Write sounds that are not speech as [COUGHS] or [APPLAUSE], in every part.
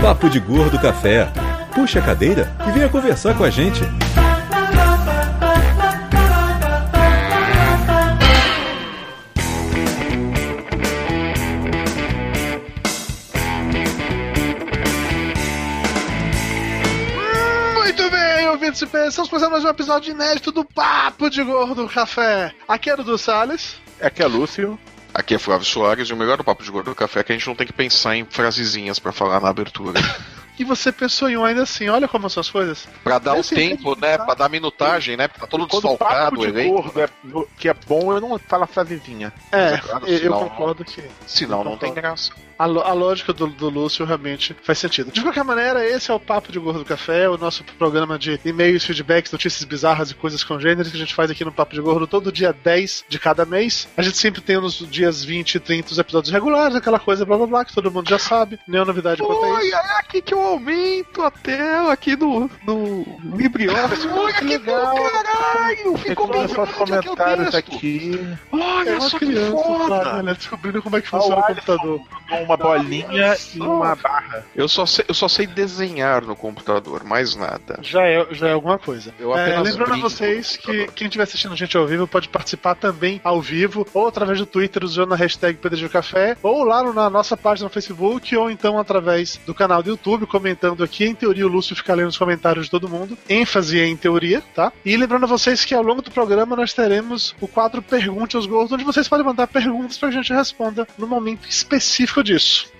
Papo de Gordo Café. Puxa a cadeira e venha conversar com a gente. Muito bem, ouvintes e fãs, estamos fazendo mais um episódio inédito do Papo de Gordo Café. Aqui é o Dudu Salles. Aqui é Lúcio. Aqui é Flávio Soares e o melhor do Papo de Gordo do Café é que a gente não tem que pensar em frasezinhas pra falar na abertura. [LAUGHS] E você pensou em um ainda assim, olha como são as coisas. Pra dar o Esse tempo, né? Pra dar minutagem, né? Tá todo Quando desfalcado o elenco. gordo é, que é bom, eu não falo a frasezinha. É, é claro, eu, eu concordo que Senão não tem graça. A, a lógica do, do Lúcio realmente faz sentido. De qualquer maneira, esse é o Papo de Gordo Café, o nosso programa de e-mails, feedbacks, notícias bizarras e coisas congêneres que a gente faz aqui no Papo de Gordo todo dia 10 de cada mês. A gente sempre tem nos dias 20 e 30 os episódios regulares, aquela coisa blá blá blá, que todo mundo já sabe. Nenhuma novidade quanto a isso. Olha, é aqui que eu aumento a tela aqui no, no LibreOffice. Olha que legal. caralho! Ficou bem só comentários aqui. É Olha uma só que criança, foda! Flávio, né, descobrindo como é que funciona o computador. Uma bolinha e uma barra. Eu só, sei, eu só sei desenhar no computador, mais nada. Já é, já é alguma coisa. Eu É, apenas lembrando a vocês que quem estiver assistindo a gente ao vivo pode participar também ao vivo, ou através do Twitter usando a hashtag PDG Café, ou lá na nossa página no Facebook, ou então através do canal do YouTube, comentando aqui. Em teoria, o Lúcio fica lendo os comentários de todo mundo. ênfase em teoria, tá? E lembrando a vocês que ao longo do programa nós teremos o quadro Pergunte aos Gordos, onde vocês podem mandar perguntas pra gente responda no momento específico disso.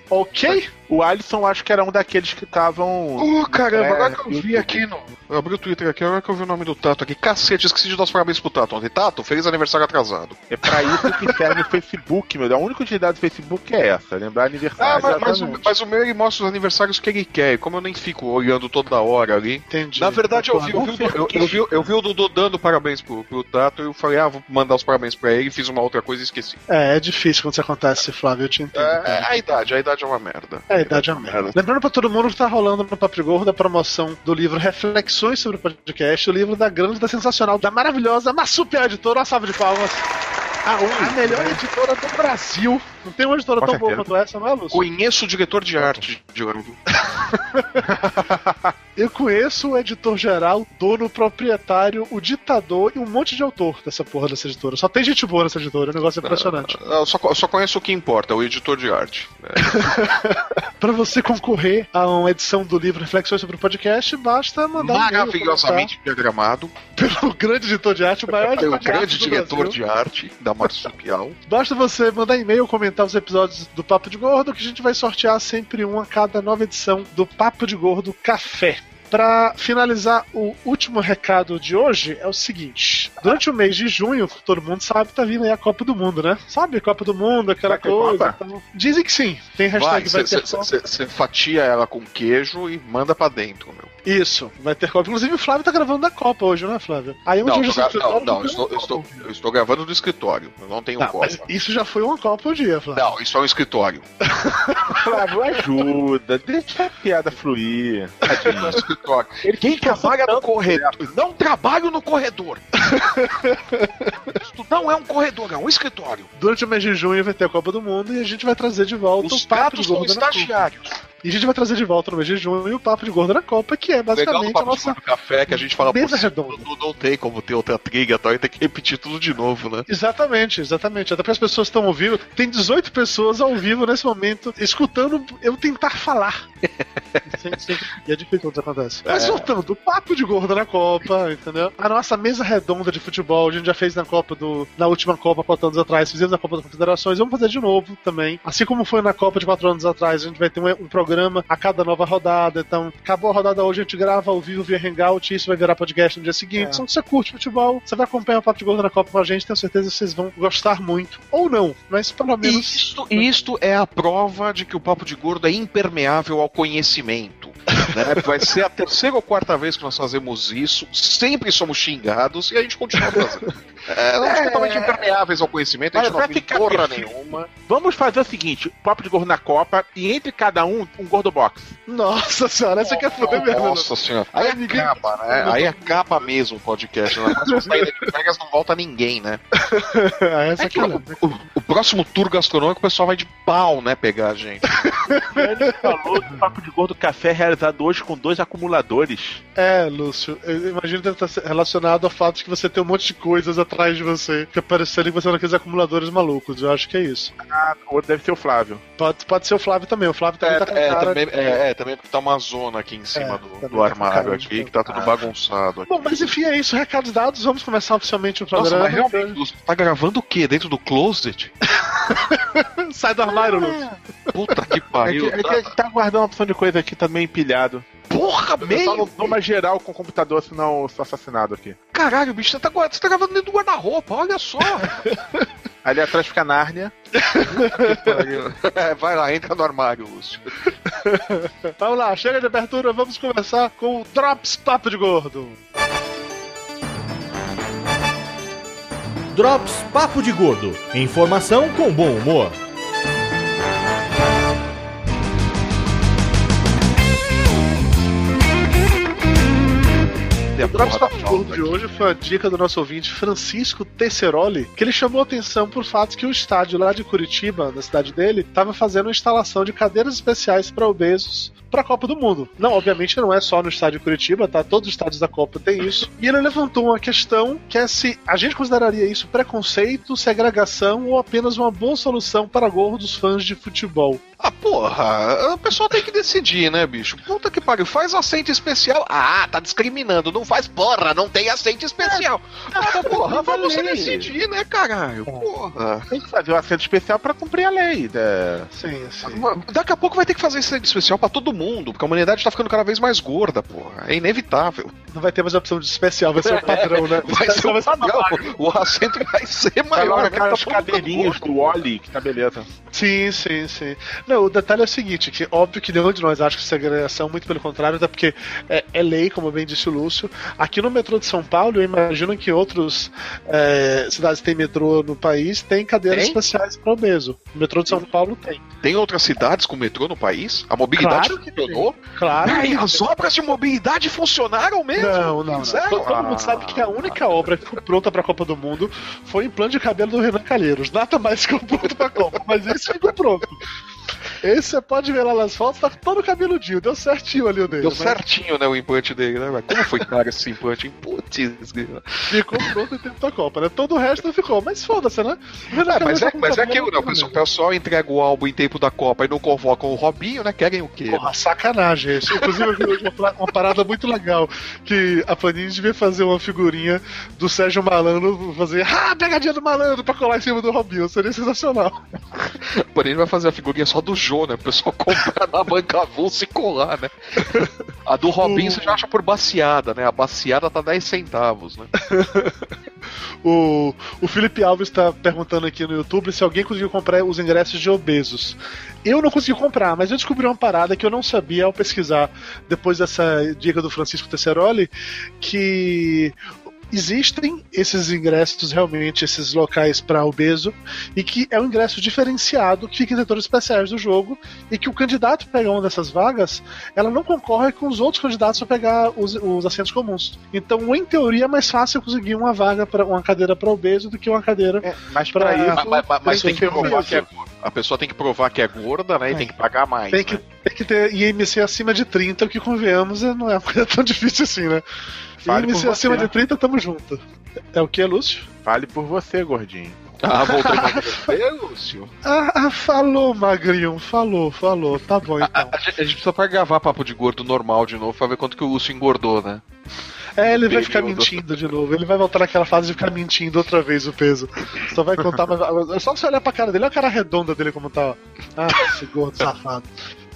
Ok? O Alisson acho que era um daqueles que estavam. Oh, caramba, É, agora que eu vi aqui no. Eu abri o Twitter aqui, agora que eu vi o nome do Tato aqui. Cacete, esqueci de dar os parabéns pro Tato ontem. Tato, feliz aniversário atrasado. É pra isso que serve o Facebook, meu. A única utilidade do Facebook é essa, lembrar Ah, aniversário. mas, mas, o, mas o meu ele mostra os aniversários que ele quer. e Como eu nem fico olhando toda hora ali. Entendi. Na verdade, eu vi, eu, vi, o- eu, eu vi, eu vi o Dudu dando parabéns pro, pro Tato e eu falei, ah, vou mandar os parabéns pra ele, fiz uma outra coisa e esqueci. É, é difícil quando isso acontece, Flávio, eu te entendo. É, é a idade, a idade é uma merda. É, a idade é uma merda. Lembrando pra todo mundo que tá rolando no Papo Gordo a promoção do livro Reflexões sobre o Podcast, o livro da grande, da sensacional, da maravilhosa Massupial Editora. Uma salva de palmas. A, a melhor editora do Brasil. Não tem uma editora Com tão boa quanto essa, não é, Lúcio? Conheço o diretor de arte de Orlando. [LAUGHS] Eu conheço o editor-geral, dono, proprietário, o ditador e um monte de autor dessa porra dessa editora. Só tem gente boa nessa editora, é um negócio impressionante. Eu só, eu só conheço o que importa, o editor de arte. É. [LAUGHS] Pra você concorrer a uma edição do livro Reflexões sobre o Podcast, basta mandar um Maravilhosamente diagramado. comentar pelo grande editor de arte, o maior Pelo editor de arte grande diretor Brasil. de arte da Marsupial. Basta você mandar e-mail, comentar os episódios do Papo de Gordo, que a gente vai sortear sempre um a cada nova edição do Papo de Gordo Café. Pra finalizar, o último recado de hoje é o seguinte: durante o mês de junho, todo mundo sabe, tá vindo aí a Copa do Mundo, né? Sabe, a Copa do Mundo, aquela Vai ter coisa. Então- Dizem que sim. Tem hashtag vai, ter Copa. Você fatia ela com queijo e manda pra dentro, meu. Isso, vai ter Copa. Inclusive o Flávio tá gravando da Copa hoje, não é, Flávio? Aí onde Não, hoje tô gra- esse não, não, eu estou, eu, estou, eu estou gravando do escritório. Eu não tenho Não, Copa. mas isso já foi uma Copa um dia, Flávio. Não, isso é um escritório. [LAUGHS] Flávio, ajuda, deixa a piada fluir. É um escritório. Ele Quem trabalha no corredor. Não trabalho no corredor. [LAUGHS] Isto não é um corredor, é um escritório. Durante o mês de junho vai ter a Copa do Mundo e a gente vai trazer de volta Os o Papo são Gordo estagiários. E a gente vai trazer de volta no mês de junho o Papo de Gordo na Copa, que é Legal basicamente a papo de nossa. Gordo café que a gente fala mesa redonda. não, não tem como ter outra trilha e tal, e tem que repetir tudo de novo, né? Exatamente, exatamente. Até porque as pessoas estão ao vivo. Tem 18 pessoas ao vivo nesse momento, escutando eu tentar falar. [LAUGHS] Sem- sem- E é difícil quando isso acontece. Mas voltando, o papo de gordo na Copa, entendeu? A nossa mesa redonda de futebol, a gente já fez na Copa do. Na última Copa, quatro anos atrás, fizemos na Copa das Confederações, vamos fazer de novo também. Assim como foi na Copa de quatro anos atrás, a gente vai ter um, um programa a cada nova rodada. Então, acabou a rodada hoje, a gente grava ao vivo via Hangout, e isso vai virar podcast no dia seguinte. É. Então, se você curte futebol, você vai acompanhar o Papo de Gordo na Copa com a gente, tenho certeza que vocês vão gostar muito. Ou não, mas pelo menos. Isto, isto é a prova de que o Papo de Gordo é impermeável ao conhecimento. né? [LAUGHS] Vai ser a terceira ou quarta vez que nós fazemos isso, sempre somos xingados e a gente continua fazendo. [LAUGHS] É, somos totalmente impermeáveis ao conhecimento, a gente não ficar porra nenhuma. Vamos fazer o seguinte: papo de gordo na Copa e entre cada um, um gordo box. Nossa senhora, essa quer foder mesmo. né? Nossa senhora. Aí é ninguém- capa, né? Aí é capa mesmo o podcast. Né? Mas sair de Vegas não volta ninguém, né? [LAUGHS] Essa É que o, o- o próximo tour gastronômico o pessoal vai de pau, né? Pegar a gente. Ele falou que o Papo de Gordo Café é realizado hoje com dois acumuladores. É, Lúcio, eu imagino que deve estar relacionado ao fato de que você tem um monte de coisas atrás de você que aparecerem você naqueles acumuladores malucos. Eu acho que é isso. Ah, o outro deve ser o Flávio. Pode, pode ser o Flávio também. O Flávio também É, tá com é, cara também, de- é, é, também porque tá uma zona aqui em cima É, do, também do tá armário aqui, cara que tá tudo Ah. bagunçado aqui. Bom, mas enfim, é isso. Recados dados. Vamos começar oficialmente o Nossa, programa. mas realmente, tá gravando o quê? Dentro do closet? [LAUGHS] Sai do armário, Lúcio. Puta que É que, pariu. é que a gente tá guardando uma opção de coisa aqui, tá meio empilhado. Porra, Eu só meio! não dou uma geral com o computador, senão eu sou assassinado aqui. Caralho, bicho, você tá, você tá gravando dentro do guarda-roupa, olha só. [LAUGHS] Ali atrás fica a Nárnia. É, [LAUGHS] vai lá, entra no armário, Lúcio. Vamos lá, chega de abertura. Vamos começar com o Drops Papo de Gordo. Drops Papo de Gordo. Informação com bom humor. A O Drops porra de hoje foi a dica do nosso ouvinte Francisco Tesseroli, que ele chamou a atenção por fato que o estádio lá de Curitiba, na cidade dele, estava fazendo uma instalação de cadeiras especiais para obesos para a Copa do Mundo. Não, obviamente não é só no estádio Curitiba, tá? Todos os estádios da Copa tem isso. E ele levantou uma questão que é se a gente consideraria isso preconceito, segregação ou apenas uma boa solução para gordos fãs de futebol. Ah, porra, o pessoal tem que decidir, né, bicho? Puta que pariu, faz assento especial. Ah, tá discriminando, não faz porra, não tem assento especial. Ah, porra, pra você lei. decidir, né, caralho? Porra. Tem que fazer um assento especial pra cumprir a lei. né? Sim, sim. Daqui a pouco vai ter que fazer assento especial pra todo mundo, porque a humanidade tá ficando cada vez mais gorda, porra. É inevitável. Não vai ter mais opção de especial, vai ser o padrão, né? [LAUGHS] Vai ser o padrão. O assento vai ser Vai maior. logo né? Tá todo mundo cadeirinhas do Wally, que tá beleza. Sim, sim, sim. Não, o detalhe é o seguinte, que óbvio que nenhum de nós acha que segregação, muito pelo contrário, até porque é, é lei, como bem disse o Lúcio. Aqui no metrô de São Paulo, eu imagino que outras cidades que têm metrô no país têm cadeiras Tem? especiais para obeso. O metrô de São Paulo tem. Tem outras cidades com metrô no país? A mobilidade Claro que funcionou? Claro. Ai, que as obras de mobilidade funcionaram mesmo? Não, não, não. Todo, todo mundo sabe que a única obra que ficou pronta pra Copa do Mundo foi o implante de cabelo do Renan Calheiros. Nada mais ficou pronto pra Copa, mas esse ficou pronto. Esse você pode ver lá nas fotos, tá todo cabeludinho, deu certinho ali o dele. Deu né? certinho, né, o implante dele, né? Mas como foi caro esse implante? Putz. Ficou pronto em tempo da Copa, né? Todo o resto não ficou, mas foda-se, né? Renan É, mas é, tá com mas é cabelo aquilo, né? O pessoal, entrega o álbum em tempo da Copa e não convocam o Robinho, né? Querem o quê? Porra, sacanagem isso. Inclusive, eu vi hoje uma, uma parada muito legal. Que a Panini devia fazer uma figurinha do Sérgio Malandro, fazer ah, pegadinha do malandro pra colar em cima do Robinho. Seria sensacional. Porém, ele vai fazer a figurinha só do Jô, né? O pessoal [LAUGHS] comprar na banca avulsa e colar, né? A do Robinho você já acha por baciada, né? A baciada tá 10 centavos, né? [LAUGHS] O, o Felipe Alves está perguntando aqui no YouTube se alguém conseguiu comprar os ingressos de obesos. Eu não consegui comprar, mas eu descobri uma parada que eu não sabia ao pesquisar depois dessa dica do Francisco Tesseroli, que existem esses ingressos realmente, esses locais para obeso, e que é um ingresso diferenciado que fica em setores especiais do jogo, e que o candidato que pega uma dessas vagas, ela não concorre com os outros candidatos para pegar os, os assentos comuns. Então, em teoria, é mais fácil conseguir uma vaga para uma cadeira para obeso do que uma cadeira É, mas pra isso. Mas, mas- mas mas tem que provar que- é. A pessoa tem que provar que é gorda, né? E É. tem que pagar mais. Tem que, né? tem que ter IMC acima de 30, o que convenhamos é- não é uma coisa tão [LAUGHS] difícil assim, né? Fale por IMC você. acima de 30, tamo junto. É o que, Lúcio? Fale por você, gordinho. Ah, voltou pra você, Lúcio. Ah, ah, falou, Magrinho, falou, falou. Tá bom então. A gente, a gente precisa pra gravar papo de gordo normal de novo pra ver quanto que o Lúcio engordou, né? É, ele vai ficar mentindo de novo. Ele vai voltar naquela fase de ficar mentindo outra vez o peso. Só vai contar, mas [LAUGHS] é só você olhar pra cara dele, olha a cara redonda dele como tá. ó. Ah, esse gordo safado.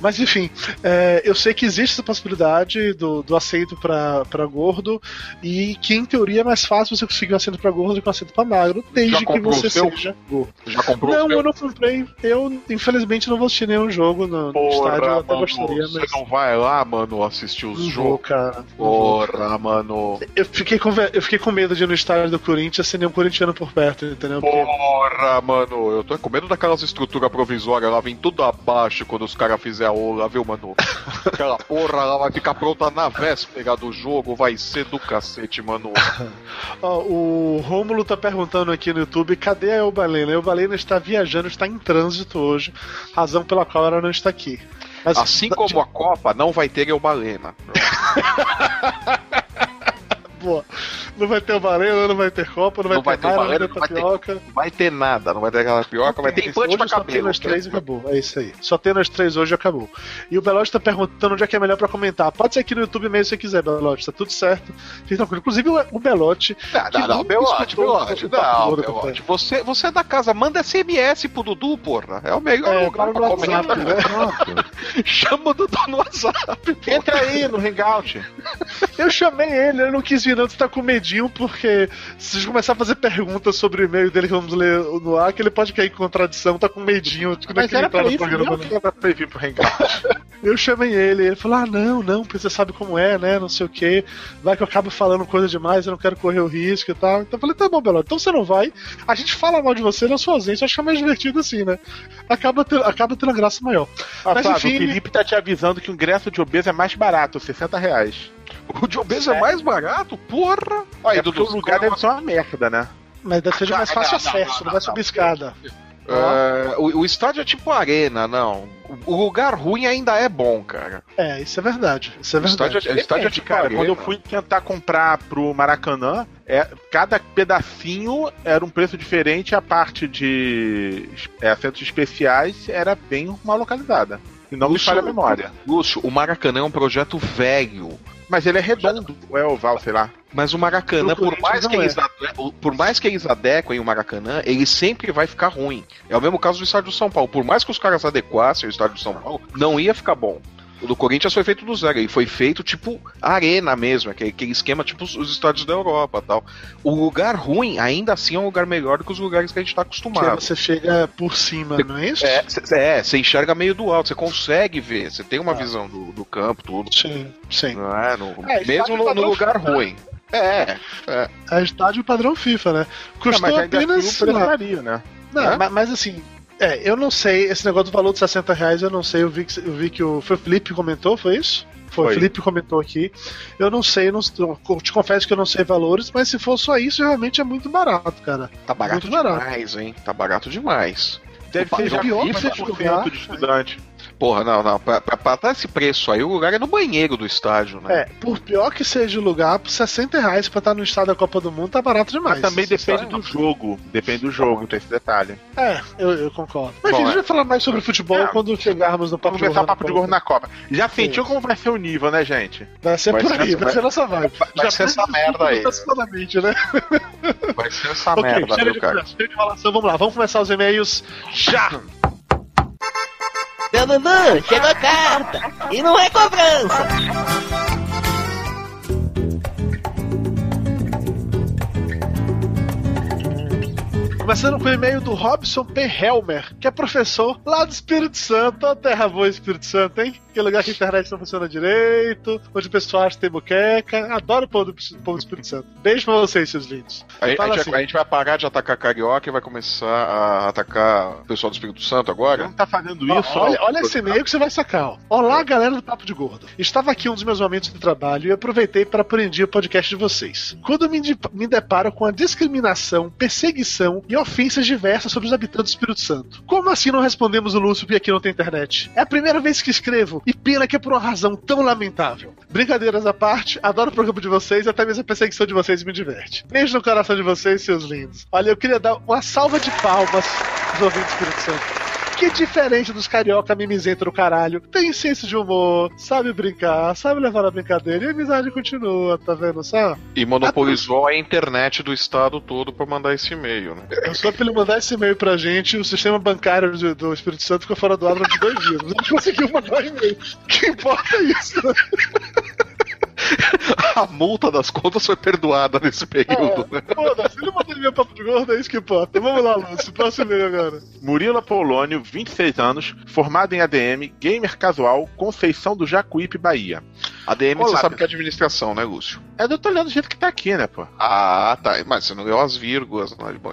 Mas enfim, é, eu sei que existe essa possibilidade do, do assento pra, pra gordo e que em teoria é mais fácil você conseguir um assento pra gordo do que um assento pra magro, desde que você seja gordo. Já comprou Não, eu não comprei. Eu, infelizmente, não vou assistir nenhum jogo no, no estádio. Eu até gostaria, você mas. não vai lá, mano, assistir os vou, jogos? cara. Porra, mano. Eu fiquei, com, eu fiquei com medo de ir no estádio do Corinthians sem nenhum corintiano por perto, entendeu? Porque Porra, mano, eu tô com medo daquelas estruturas provisórias lá, vem tudo abaixo quando os caras fizerem ola, viu, mano? Aquela porra lá vai ficar pronta na véspera do jogo, vai ser do cacete, mano. [LAUGHS] Ó, o Rômulo tá perguntando aqui no YouTube: cadê a Eubalena? A Eubalena está viajando, está em trânsito hoje, razão pela qual ela não está aqui. Mas, Assim como a Copa, não vai ter Eubalena. [LAUGHS] Boa. Não vai ter Eubalena, não vai ter Copa, não vai Não ter vai Mara, não não vai ter Tapioca. Não vai ter nada, não vai ter aquela pioca, vai ter Hoje implante pra só tem cabelo. nós três e acabou. É isso aí. Só tem nós três hoje e acabou. E o Belote tá perguntando onde é que é melhor pra comentar. Pode ser aqui no YouTube mesmo se você quiser, Belote. Tá tudo certo. Inclusive o- o Belote. Não, que não, não, nunca Belote, Belote, o não, Belote. Você, você é da casa, manda SMS pro Dudu, porra. É o melhor É, lugar pra WhatsApp, comentar. né? [LAUGHS] Chama o Dudu no WhatsApp. Entra aí no Hangout. Eu chamei ele, ele não quis vir, não. Você tá com medinho, porque se a gente começar a fazer perguntas sobre o e-mail dele que vamos ler no ar, que ele pode cair em contradição, tá com medinho. não Mas era pra no isso, programa, não não. que era pra ele vir pro Hangout. [LAUGHS] Eu chamei ele, ele falou: Ah, não, não, porque você sabe como é, né? Não sei o que. Vai que eu acabo falando coisa demais, eu não quero correr o risco e tal. Então eu falei: Tá bom, Belote, então você não vai. A gente fala mal de você na sua ausência. Eu acho que é mais divertido assim, né? Acaba, ter, acaba tendo graça maior. Ah, Mas, Flávio, enfim, o Felipe tá te avisando que o ingresso de obeso é mais barato, 60 reais. O de obeso é mais barato? Porra! Aí, é porque Dudu, o lugar deve ser uma merda, né? Mas deve ser de mais fácil Não, acesso, não, não vai subir escada. É, o, o estádio é tipo arena, não. O lugar ruim ainda é bom, cara. É, isso é verdade. Isso é O estádio, verdade. é- o estádio é tipo cara, arena. quando eu fui tentar comprar pro Maracanã, é, cada pedacinho era um preço diferente, a parte de é, assentos especiais era bem mal localizada. E não me Lúcio, falha a memória. Lúcio, o Maracanã é um projeto velho. Mas ele é redondo, ou é oval, sei lá. Mas o Maracanã, por mais, que eles ade- por mais que eles adequem o Maracanã, ele sempre vai ficar ruim. É o mesmo caso do estádio do São Paulo. Por mais que os caras adequassem o estádio do São Paulo, não ia ficar bom. O do Corinthians foi feito do zero. Ele foi feito tipo arena mesmo, aquele, aquele esquema tipo os, os estádios da Europa tal. O lugar ruim, ainda assim, é um lugar melhor do que os lugares que a gente tá Que acostumado. você chega por cima, não é isso? É, cê- é, você enxerga meio do alto, você consegue ver, você tem uma Ah. visão do, do campo, tudo. Sim, sim. Não é? No- É, mesmo no, no lugar FIFA. ruim. É, é. É estádio padrão FIFA, né? Custou Não, mas ainda apenas. assim né? Não, É? ma- mas, assim. É, eu não sei, esse negócio do valor de 60 reais, eu não sei, eu vi que, eu vi que o. Foi o Felipe comentou, foi isso? Foi, Foi. o Felipe que comentou aqui. Eu não sei, eu não, eu te confesso que eu não sei valores, mas se for só isso, realmente é muito barato, cara. Tá barato Muito barato. demais, hein? Tá barato demais. Deve ser pior que 20% você de estudante. Porra, não, não. Pra, pra, pra dar esse preço aí, o lugar é no banheiro do estádio, né? É, por pior que seja o lugar, por 60 reais pra estar no estado da Copa do Mundo, tá barato demais. Mas também depende do jogo. Depende do jogo, tem esse detalhe. É, eu, eu concordo. Mas Bom, enfim, a gente é. vai falar mais sobre futebol É. quando chegarmos no papo Vamos começar o papo de gordo na Copa. Já sentiu como vai ser o nível, né, gente? Vai ser Vai por [LAUGHS] aí, vai ser nossa vibe. vai ser essa merda aí. Né? Vai ser essa [LAUGHS] ok, merda, de cara? chega de enrolação, vamos lá, vamos começar os e-mails já! [LAUGHS] Seu Dudu, chegou a carta. E não é cobrança. Começando com o e-mail do Robson P. Helmer, que é professor lá do Espírito Santo. Ó, terra boa Espírito Santo, hein? Que lugar que a internet não funciona direito, onde o pessoal acha que tem buqueca. Adoro o povo do, povo do Espírito Santo. Beijo pra vocês, seus lindos. A, a assim. vai- a gente vai parar de atacar carioca e vai começar a atacar o pessoal do Espírito Santo agora? Não tá fazendo isso, olha, ó. olha esse e-mail que você vai sacar. Ó. Olá, galera do Papo de Gordo. Estava aqui um dos meus momentos de trabalho e aproveitei para aprender o podcast de vocês. Quando me deparo com a discriminação, perseguição e ofensas diversas sobre os habitantes do Espírito Santo. Como assim não respondemos o Lúcio porque aqui não tem internet? É a primeira vez que escrevo e pena que é por uma razão tão lamentável. Brincadeiras à parte, adoro o programa de vocês até mesmo a perseguição de vocês me diverte. Beijo no coração de vocês, seus lindos. Olha, eu queria dar uma salva de palmas dos ouvintes do Espírito Santo. Que diferente dos carioca mimizento do caralho. Tem senso de humor, sabe brincar, sabe levar a brincadeira e a amizade continua, tá vendo só? E monopolizou a internet do estado todo pra mandar esse e-mail, né? Eu só pra ele mandar esse e-mail pra gente, o sistema bancário do, do Espírito Santo ficou fora do ar durante dois dias. Mas a gente conseguiu mandar e-mail. O que importa é isso, né? [LAUGHS] [LAUGHS] A multa das contas foi perdoada nesse período, né? Foda-se, ele mandou e-mail papo de gordo, é isso que importa. Vamos lá, Lúcio, próximo e-mail agora. Murilo Apolônio, 26 anos, formado em ADM, gamer casual, Conceição do Jacuípe, Bahia. ADM Olá, você sabe que é administração, né, Lúcio? É, eu tô olhando do jeito que tá aqui, né, pô? Ah, tá. Mas você não leu as vírgulas, não é bom.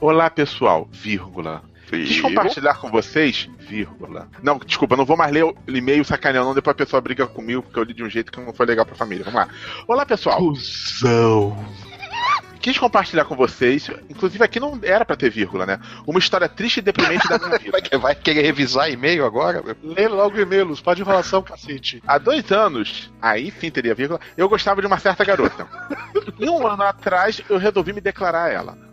Olá, pessoal, vírgula. Quis compartilhar com vocês, vírgula. Não, desculpa, eu não vou mais ler o e-mail sacaneando, não, depois a pessoa briga comigo, porque eu li de um jeito que não foi legal pra família. Vamos lá. Olá, pessoal. Cusão. Quis compartilhar com vocês, inclusive aqui não era pra ter vírgula, né? Uma história triste e deprimente da minha [LAUGHS] vida. Vai, que- vai querer revisar e-mail agora? Lê logo o e-mail, Luz. Pode enrolação, cacete. Há dois anos, aí sim teria vírgula, eu gostava de uma certa garota. [LAUGHS] e um ano atrás, eu resolvi me declarar a ela.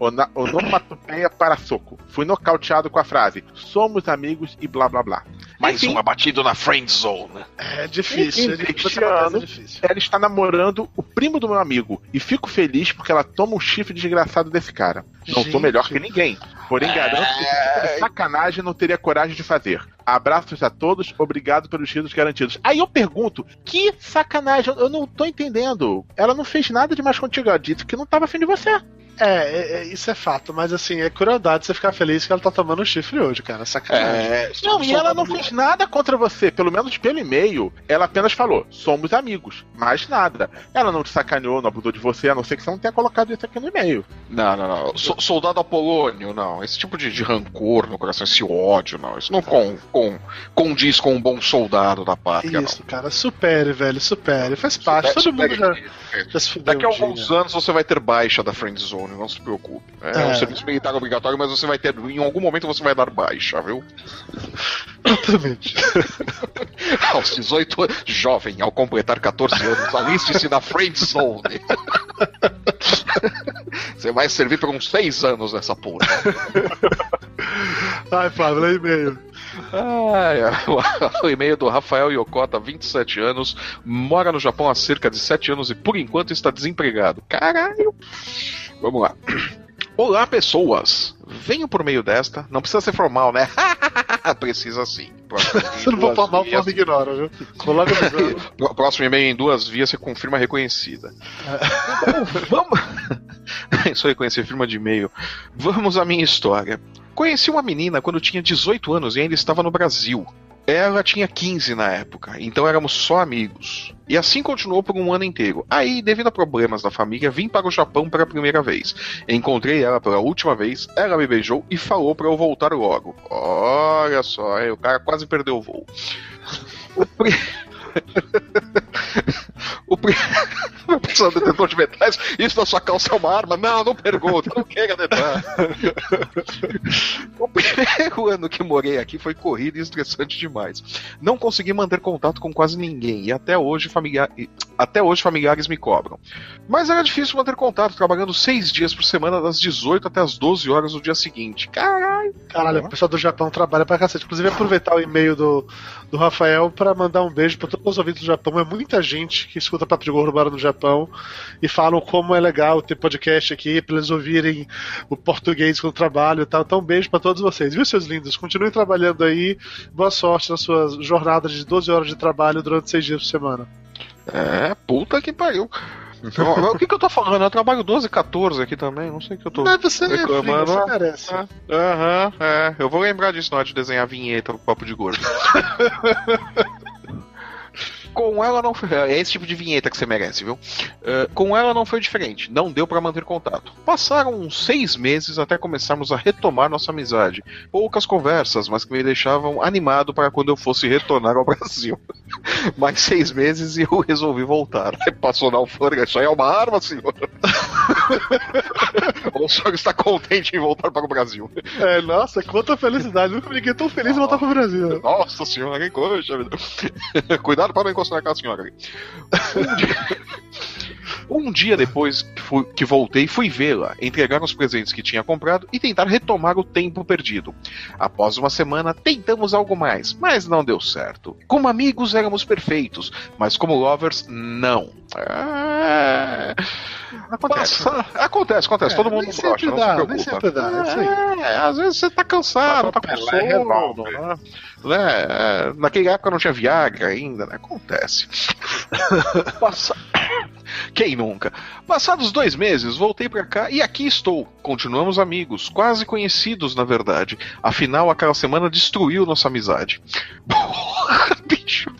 Ona- onomatopeia para soco. Fui nocauteado com a frase: Somos amigos e blá blá blá. Mais Enfim, um abatido na friend zone. É difícil. Enfim, é acontece, ano- é difícil. Ela está namorando o primo do meu amigo. E fico feliz porque ela toma um chifre desgraçado desse cara. Não Gente. sou melhor que ninguém. Porém, garanto que esse tipo de sacanagem não teria coragem de fazer. Abraços a todos, obrigado pelos risos garantidos. Aí eu pergunto, que sacanagem? Eu- Eu não tô entendendo. Ela não fez nada demais contigo. Ela disse que não tava afim de você. É, é, é, isso é fato, mas assim, é crueldade você ficar feliz que ela tá tomando um chifre hoje, cara. Sacanagem. É, Não, e ela não fez nada contra você. Pelo menos pelo e-mail, ela apenas falou: somos amigos. Mais nada. Ela não te sacaneou, não abusou de você, a não ser que você não tenha colocado isso aqui no e-mail. Não, não, não. So- soldado Apolônio, não. Esse tipo de, de rancor no coração, esse ódio, não. Isso não com, com, condiz com um bom soldado da pátria, Isso, cara, supere, velho, supere. Faz parte, não. todo Supere- mundo já, supere. já se fudeu Daqui a um dia. alguns anos você vai ter baixa da friend zone, não se preocupe. É, É. um serviço militar obrigatório, mas você vai ter. Em algum momento você vai dar baixa, viu? [LAUGHS] Exatamente. [LAUGHS] Aos 18 anos. Jovem, ao completar 14 anos, aliste-se na friend zone. [LAUGHS] Você vai servir por uns 6 anos nessa porra. Ai, Flávio, lê e-mail. Ah, [LAUGHS] o e-mail do Rafael Yokota, 27 anos, mora no Japão há cerca de 7 anos e por enquanto está desempregado. Caralho! Vamos lá. Olá, pessoas! Venho por meio desta, não precisa ser formal, né? [LAUGHS] precisa sim. Se [LAUGHS] não for formal, vias. Ignora, viu? Pró- Próximo e-mail em duas vias, você confirma reconhecida. Então, vamos. Isso aí, conhecer firma de e-mail. Vamos à minha história. Conheci uma menina quando tinha 18 anos e ainda estava no Brasil. Ela tinha 15 na época, então éramos só amigos. E assim continuou por um ano inteiro. Aí, devido a problemas da família, vim para o Japão pela primeira vez. Encontrei ela pela última vez, ela me beijou e falou para eu voltar logo. Olha só, o cara quase perdeu o voo. [LAUGHS] O pri- [LAUGHS] [LAUGHS] O. Pessoal, detetor de metais, isso na sua calça é uma arma? Não, não pergunta, não queira detalhe. [LAUGHS] O primeiro ano que morei aqui foi corrido e estressante demais. Não consegui manter contato com quase ninguém e até hoje, familiar... até hoje familiares me cobram. Mas era difícil manter contato, trabalhando seis dias por semana, das 18 até as 12 horas do dia seguinte. Caralho! Caralho, o pessoal do Japão trabalha pra cacete. Inclusive, aproveitar o e-mail do, do Rafael pra mandar um beijo pra todos os ouvintes do Japão. É muita gente que escuta Papo de Gordo no Japão e falam como é legal ter podcast aqui, pra eles ouvirem o português com o trabalho e tal. Então, um beijo pra todos vocês, viu, seus lindos? Continuem trabalhando aí. Boa sorte na sua jornada de 12 horas de trabalho durante seis dias por semana. É, puta que pariu. Então, [LAUGHS] o que, que eu tô falando? Eu trabalho 12, 14 aqui também, não sei o que eu tô. Não, você é reclamando, frio, você merece. Aham, é. Eu vou lembrar disso na hora de desenhar a vinheta pro Papo de Gordo. [LAUGHS] Com ela não foi. É esse tipo de vinheta que você merece, viu? É, com ela não foi diferente. Não deu pra manter contato. Passaram seis meses até começarmos a retomar nossa amizade. Poucas conversas, mas que me deixavam animado para quando eu fosse retornar ao [LAUGHS] Brasil. Mais seis meses e eu resolvi voltar. [LAUGHS] Passou na alfândega, isso aí é uma arma, senhor. [LAUGHS] [LAUGHS] o senhor está contente em voltar para o Brasil. É, nossa, quanta felicidade. Nunca ninguém tão feliz em voltar pro Brasil. Nossa senhora, que coisa. [LAUGHS] Cuidado para não encostar senhora ali. Um [LAUGHS] dia, um dia depois que, voltei, fui vê-la, entregar os presentes que tinha comprado e tentar retomar o tempo perdido. Após uma semana, tentamos algo mais, mas não deu certo. Como amigos éramos perfeitos, mas como lovers, não. É... Acontece. Passa- Acontece, acontece. É, Todo mundo nem brocha, sempre não dá, se nem preocupa. sempre dá, é. É, às vezes você tá cansado, tá com sono, revólver. né? Né? É, Naquela época não tinha Viagra ainda, né? Acontece. [LAUGHS] Passa... Quem nunca? Passados dois meses, voltei pra cá e aqui estou. Continuamos amigos, quase conhecidos, na verdade. Afinal, aquela semana destruiu nossa amizade. [LAUGHS] Porra, bicho.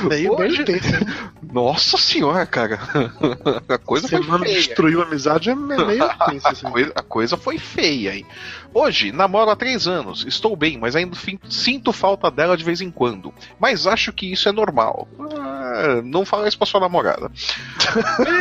Meio, meio Hoje- tenso. hein? Nossa senhora, cara. [LAUGHS] A coisa foi Semana feia. destruiu a amizade é meio [LAUGHS] tenso, A assim. coisa, a coisa foi feia, hein? Hoje, namoro há três anos, estou bem, mas ainda sinto falta dela de vez em quando. Mas acho que isso é normal. Ah, não fala isso pra sua namorada. [LAUGHS]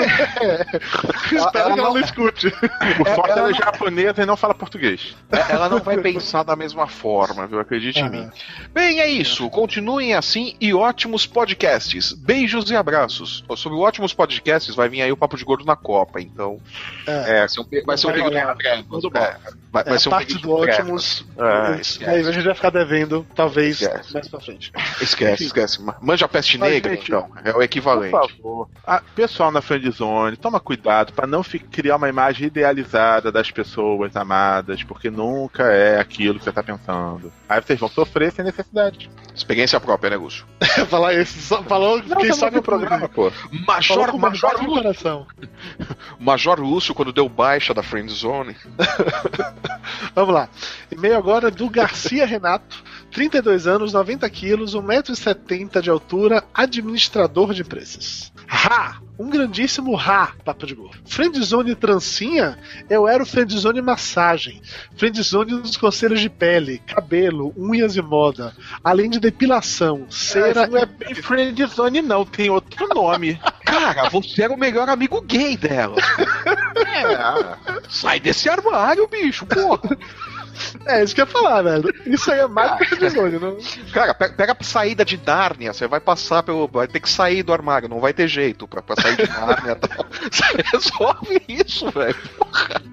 Espero que ela não- não escute. Por sorte, ela é japonesa e não fala português. Ela não vai pensar da mesma forma, viu? Acredite em mim. Bem, é isso. Continuem assim e ótimos podcasts. Beijos e abraços. Sobre ótimos podcasts, vai vir aí o Papo de Gordo na Copa, então. É. vai ser um, pe- vai ser um Vai período de trevas. É, vai, vai É, ser a um parte do. Ótimos. Ah, aí a gente vai ficar devendo, talvez, Esquece. mais pra frente. Esquece, esquece. Manja a peste Mas, negra, gente, então. É o Por equivalente. favor. Ah, pessoal na friendzone, toma cuidado pra não criar uma imagem idealizada das pessoas amadas, porque nunca é aquilo que você tá pensando. Aí vocês vão sofrer sem necessidade. Experiência própria, né, Lúcio? [LAUGHS] [LAUGHS] Falar isso, só- falou quem você sabe não o programa. pô. Falou Major, Major, coração. [LAUGHS] Major Lúcio, quando deu baixa da Friend Zone. [LAUGHS] Vamos lá. E-mail agora do Garcia Renato, 32 anos, 90 quilos, 1,70m de altura, administrador de empresas. Ha! Um grandíssimo ha, papo de gordo. Friendzone trancinha? Eu era o Friendzone massagem. Friendzone dos conselhos de pele, cabelo, unhas e moda. Além de depilação, cera Essa não é bem friendzone, não, tem outro nome. [LAUGHS] Cara, você era o melhor amigo gay dela. É. Sai desse armário, bicho, porra. É isso que eu ia falar, velho. Isso aí é mais que Friendzone, não? Cara, pe- pega a saída de Nárnia, você vai passar pelo. Vai ter que sair do armário, não vai ter jeito pra, pra sair de Nárnia. Tá? [LAUGHS] Você resolve isso, velho.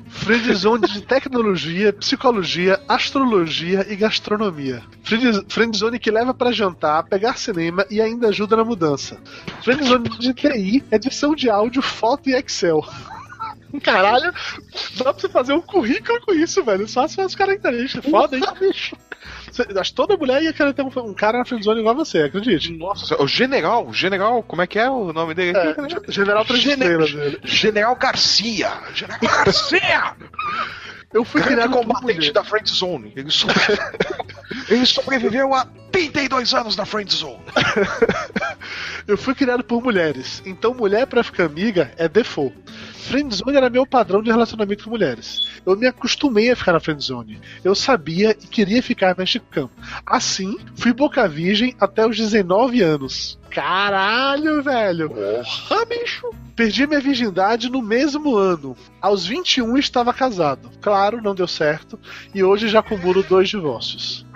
Friendzone de tecnologia, psicologia, astrologia e gastronomia. Friend- Friendzone que leva pra jantar, pegar cinema e ainda ajuda na mudança. Friendzone de TI, edição de áudio, foto e Excel. Caralho, dá pra você fazer um currículo com isso, velho. Só as suas características. Foda, hein, bicho? Acho que toda mulher ia querer ter um, um cara na friendzone igual você, acredite. Nossa, o general, o general, como é que é o nome dele? É, ge- general três Gene- dele. General Garcia! General Garcia! Eu fui Grande criado combatente da Friend Zone. Ele, sobre- [LAUGHS] Ele sobreviveu a 32 anos na Friend Zone. [LAUGHS] Eu fui criado por mulheres, então mulher pra ficar amiga é default. Friendzone era meu padrão de relacionamento com mulheres. Eu me acostumei a ficar na friendzone. Eu sabia e queria ficar neste campo. Assim, fui boca virgem até os 19 anos. Caralho, velho! Porra, bicho! Perdi minha virgindade no mesmo ano. Aos 21 estava casado. Claro, não deu certo. E hoje já acumulo dois divórcios.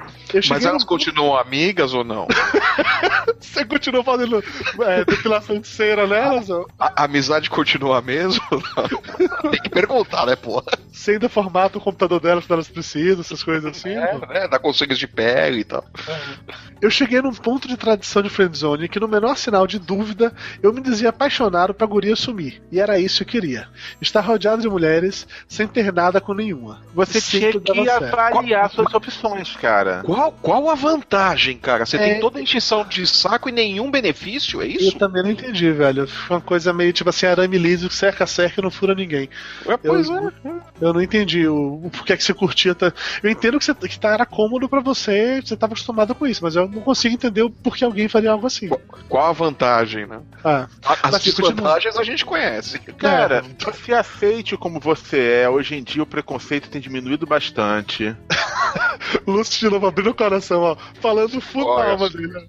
Mas elas no- continuam amigas ou não? [LAUGHS] Você continua fazendo é, depilação de cera nelas? ó? A, a amizade continua a mesma? [LAUGHS] Tem que perguntar, né, porra? Você ainda formata o computador delas quando elas precisam, essas coisas assim? É, pô? né? Dá conselhos de pele e tal. Eu cheguei num ponto de tradição de friendzone que no menor sinal de dúvida eu me dizia apaixonado pra guria sumir. E era isso que eu queria. Estar rodeado de mulheres sem ter nada com nenhuma. Você tinha que avaliar suas opções, cara. Qual, qual a vantagem, cara? Você É. tem toda a encheção de saco e nenhum benefício, é Eu isso? também não entendi, velho. Foi uma coisa meio tipo assim, arame liso que cerca, cerca e não fura ninguém. É, pois eu, é. eu não entendi o, o porquê que você curtia. tá- Eu entendo que, você, que tá, era cômodo pra você, você tava acostumado com isso, mas eu não consigo entender o porquê alguém faria algo assim. Qual a vantagem, né? Ah, A- As você continua. desvantagens a gente conhece. Cara, você aceite como você é. Hoje em dia o preconceito tem diminuído bastante. [LAUGHS] Lúcio de novo abrindo o coração, ó, falando full Olha alma dele.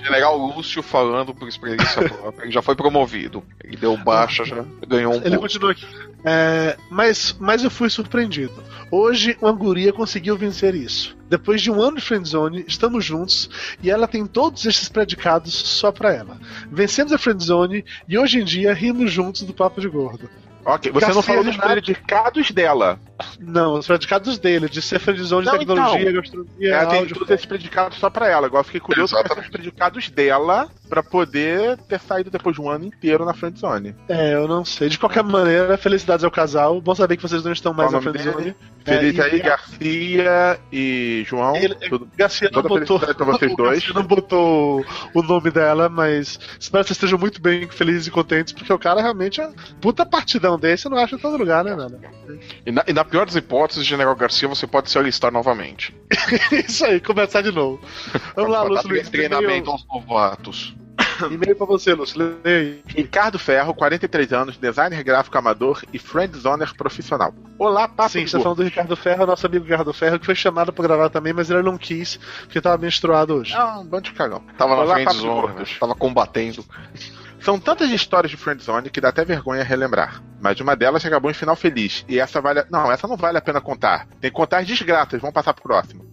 Ge- General Lúcio falando por experiência [LAUGHS] própria. Ele já foi promovido. Ele deu baixa, já ganhou um Ele ponto. continua aqui. É, mas, mas eu fui surpreendido. Hoje, uma guria conseguiu vencer isso. Depois de um ano de friendzone, estamos juntos e ela tem todos esses predicados só pra ela. Vencemos a friendzone e hoje em dia rimos juntos do Papo de Gordo. Ok, você não falou dos Renato. predicados dela. Não, os predicados dele, de ser friendzone de Não, tecnologia, então. gastronomia, Ela tem áudio. todos esses predicados só pra ela. Agora eu fiquei curioso são os Exatamente. predicados dela pra poder ter saído depois de um ano inteiro na friendzone. É, eu não sei. De qualquer maneira, felicidades ao casal. Bom saber que vocês não estão mais na friendzone. Feliz É, aí, e- Garcia e João. Ele- tudo- Garcia não botou. pra vocês [LAUGHS] o dois. Garcia não botou o nome dela, mas espero que vocês estejam muito bem, felizes e contentes, porque o cara realmente é puta partidão desse, eu não acha em todo lugar, né, velho? E na, e na pior das hipóteses, General Garcia, você pode se alistar novamente. [LAUGHS] Isso aí, começar de novo. [LAUGHS] Vamos lá, Lúcio Luiz. treinamento aos novatos. [COUGHS] E-mail pra você, Lúcio. Leia aí. Ricardo Ferro, 43 anos, designer gráfico amador e friendzoner profissional. Olá, papo Sim, tá gordo. falando do Ricardo Ferro, nosso amigo Ricardo Ferro, que foi chamado pra gravar também, mas ele não quis, porque tava menstruado hoje. Ah, um bando de cagão. Tava na Olá, frente papo de zone, gordos. tava combatendo. São tantas histórias de Friendzone que dá até vergonha relembrar. Mas uma delas acabou em final feliz. E essa vale. Não, essa não vale a pena contar. Tem que contar as desgraças. Vamos passar pro próximo.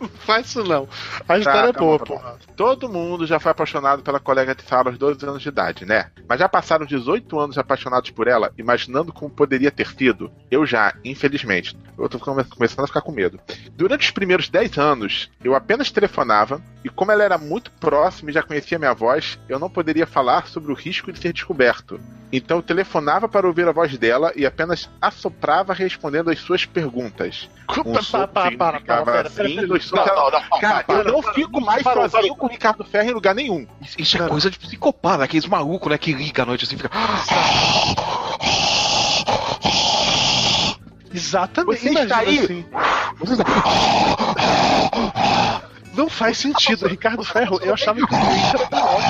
Não [LAUGHS] faz isso não. A história é tá boa, bom, tá porra. Todo mundo já foi apaixonado pela colega de sala aos 12 anos de idade, né? Mas já passaram 18 anos apaixonados por ela, imaginando como poderia ter sido? Eu já, infelizmente. Eu tô come- começando a ficar com medo. Durante os primeiros 10 anos, eu apenas telefonava, e como ela era muito próxima e já conhecia minha voz, eu não poderia falar sobre o risco de ser descoberto. Então eu telefonava para ouvir a voz dela e apenas assoprava respondendo às suas perguntas. Um Para, para, para, para, significava pera, Cara, eu não fico mais sozinho com o Ricardo Ferro em lugar nenhum. Isso, é coisa de psicopata, aqueles malucos, né? Que liga à noite assim, fica. Exatamente. Você imagina está aí? assim. Não faz sentido. Ricardo Ferro, eu achava que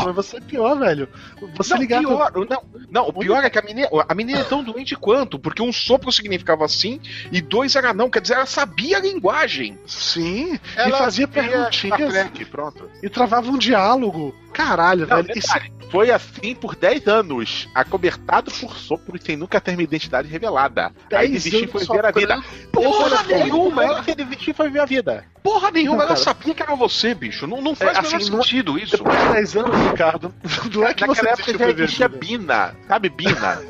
mas você é pior, velho. Você Não, ligar pior, não, não, o pior é que a menina, a menina é tão doente quanto, porque um sopro significava sim e dois era não, quer dizer, ela sabia a linguagem. Sim, e Ela fazia via Star perguntinhas Trek, pronto. e travava um diálogo. Caralho, Não, velho. Isso, detalhe, foi assim por 10 anos, acobertado por sopros sem nunca ter minha identidade revelada. Aí 10 desistir anos foi ver a vida. Porra nenhuma, é que desistir foi ver a vida? Porra nenhuma, Não, ela sabia que era você, bicho. Não, não faz É, assim, não- sentido isso. Depois de 10 anos, Ricardo, não é que você Naquela época desistiu já existia. Bina, sabe Bina?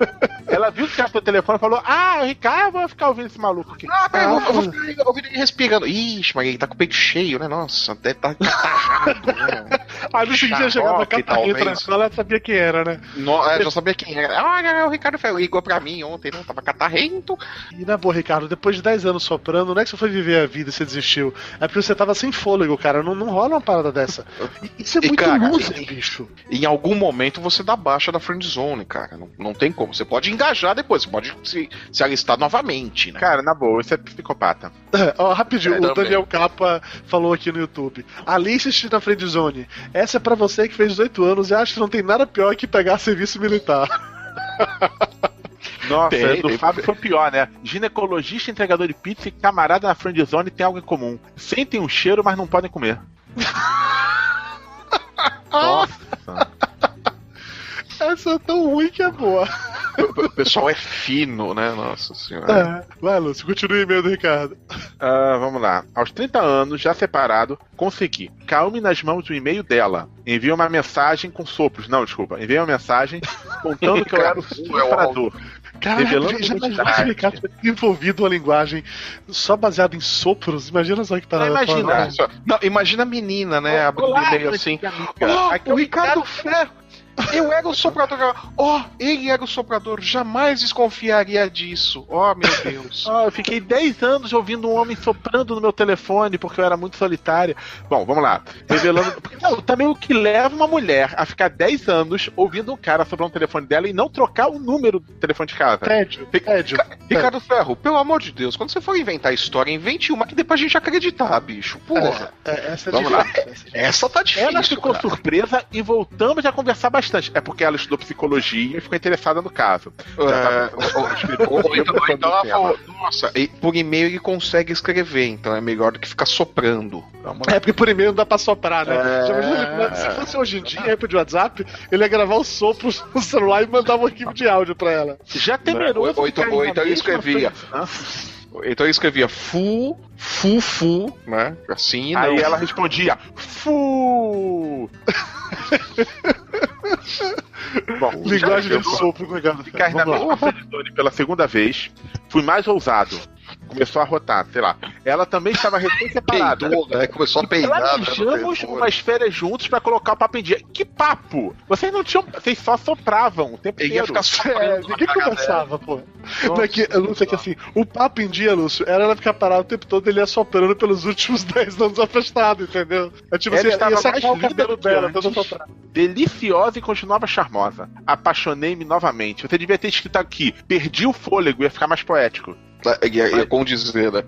[LAUGHS] Ela viu que tinha seu telefone e falou: Ah, o Ricardo, vou ficar ouvindo esse maluco aqui. Ah, peraí, eu vou, eu vou Ah. ficar ouvindo ele respirando. Ixi, mas ele tá com o peito cheio, né? Nossa, deve tá [LAUGHS] catarrado, né? Aí no seguinte dia chegava catarreta na escola, ela sabia quem era, né? No, é, já sabia quem era. Olha, o Ricardo Ferro ligou pra mim ontem, não tava catarrento. E na boa, Ricardo, depois de 10 anos soprando, não é que você foi viver a vida e você desistiu. É porque você tava sem fôlego, cara. Não, não rola uma parada dessa. Isso é E, muito cara, loser, bicho. Em algum momento você dá baixa da friend zone, cara. Não, não tem como. Você pode engajar depois, você pode se, se alistar novamente, né? Cara, na boa, isso é psicopata. É, ó, rapidinho, É, o também. Daniel Capa falou aqui no YouTube. Alice na Friendzone. Essa é pra você que fez 18 anos e acha que não tem nada pior que pegar serviço militar. Nossa, Tem, do tem. Fábio foi pior, né? Ginecologista, entregador de pizza e camarada na friendzone tem algo em comum. Sentem um cheiro, mas não podem comer. [LAUGHS] Nossa. Essa é tão ruim que é boa. O, pessoal é fino, né? Nossa senhora. É. Vai, Lúcio, continue o e-mail do Ricardo. Ah, vamos lá. Aos 30 anos, já separado, consegui. Caiu-me nas mãos o e-mail dela. Envia uma mensagem com sopros. Não, desculpa. Envia uma mensagem contando que eu era o [LAUGHS] estuprador. Revelando já identidade. imaginou se o Ricardo tivesse desenvolvido uma linguagem só baseada em sopros? Imagina só que tá Não, imagina. Não, imagina a menina, né? Abrindo e-mail assim. amiga. É o Ricardo Ferro. Eu era o soprador. Ó, ele era o soprador. Jamais desconfiaria disso. Ó, meu Deus. [LAUGHS] Ah, eu fiquei 10 anos ouvindo um homem soprando no meu telefone porque eu era muito solitária. Bom, vamos lá. Revelando. [LAUGHS] Não, também o que leva uma mulher a ficar 10 anos ouvindo um cara soprar no telefone dela e não trocar o número do telefone de casa. Tédio, tédio. Ricardo Ferro, pelo amor de Deus, quando você for inventar história, invente uma que dê pra gente acreditar, bicho. Porra. É, essa é Vamos lá. difícil. essa é difícil. Essa tá difícil. Ela ficou cara. surpresa e voltamos a conversar bastante. É porque ela estudou psicologia e ficou interessada no caso. É, ou- ou- ou então- então ela falou, nossa, e por e-mail ele consegue escrever, então é melhor do que ficar soprando. É, porque por e-mail não dá pra soprar, né? É. Se fosse hoje em dia, aí de WhatsApp, ele ia gravar os sopros [LAUGHS] no celular e mandar um arquivo de áudio pra ela. Já temeroso. Ou- ou então- ou então ele escrevia. né? Então ele escrevia fu, fu, fu, né? Assim, não. Aí ela respondia: Fu! [LAUGHS] [LAUGHS] Bom, Linguagem de sopro com o Ricardo ficar na mesma pela segunda vez, fui mais ousado. Começou a rotar, sei lá. Ela também estava [LAUGHS] recém-separada. Né? Começou a peidar. né, no Planejamos telefone. umas férias juntos pra colocar o papo em dia. Que papo? Vocês não tinham. Vocês só sopravam o tempo Ele ia inteiro. ficar É, ninguém conversava, pô. Não é que, Lúcio, é que assim, o papo em dia, Lúcio, era ela ficar parada o tempo todo ele ia soprando pelos últimos [LAUGHS] 10 anos afastado, entendeu? É tipo Ela assim, estava mais o linda cabelo dela, soprado. Deliciosa e continuava charmosa. Apaixonei-me novamente. Você devia ter escrito aqui: perdi o fôlego, ia ficar mais poético. Ia, ia condizer, né?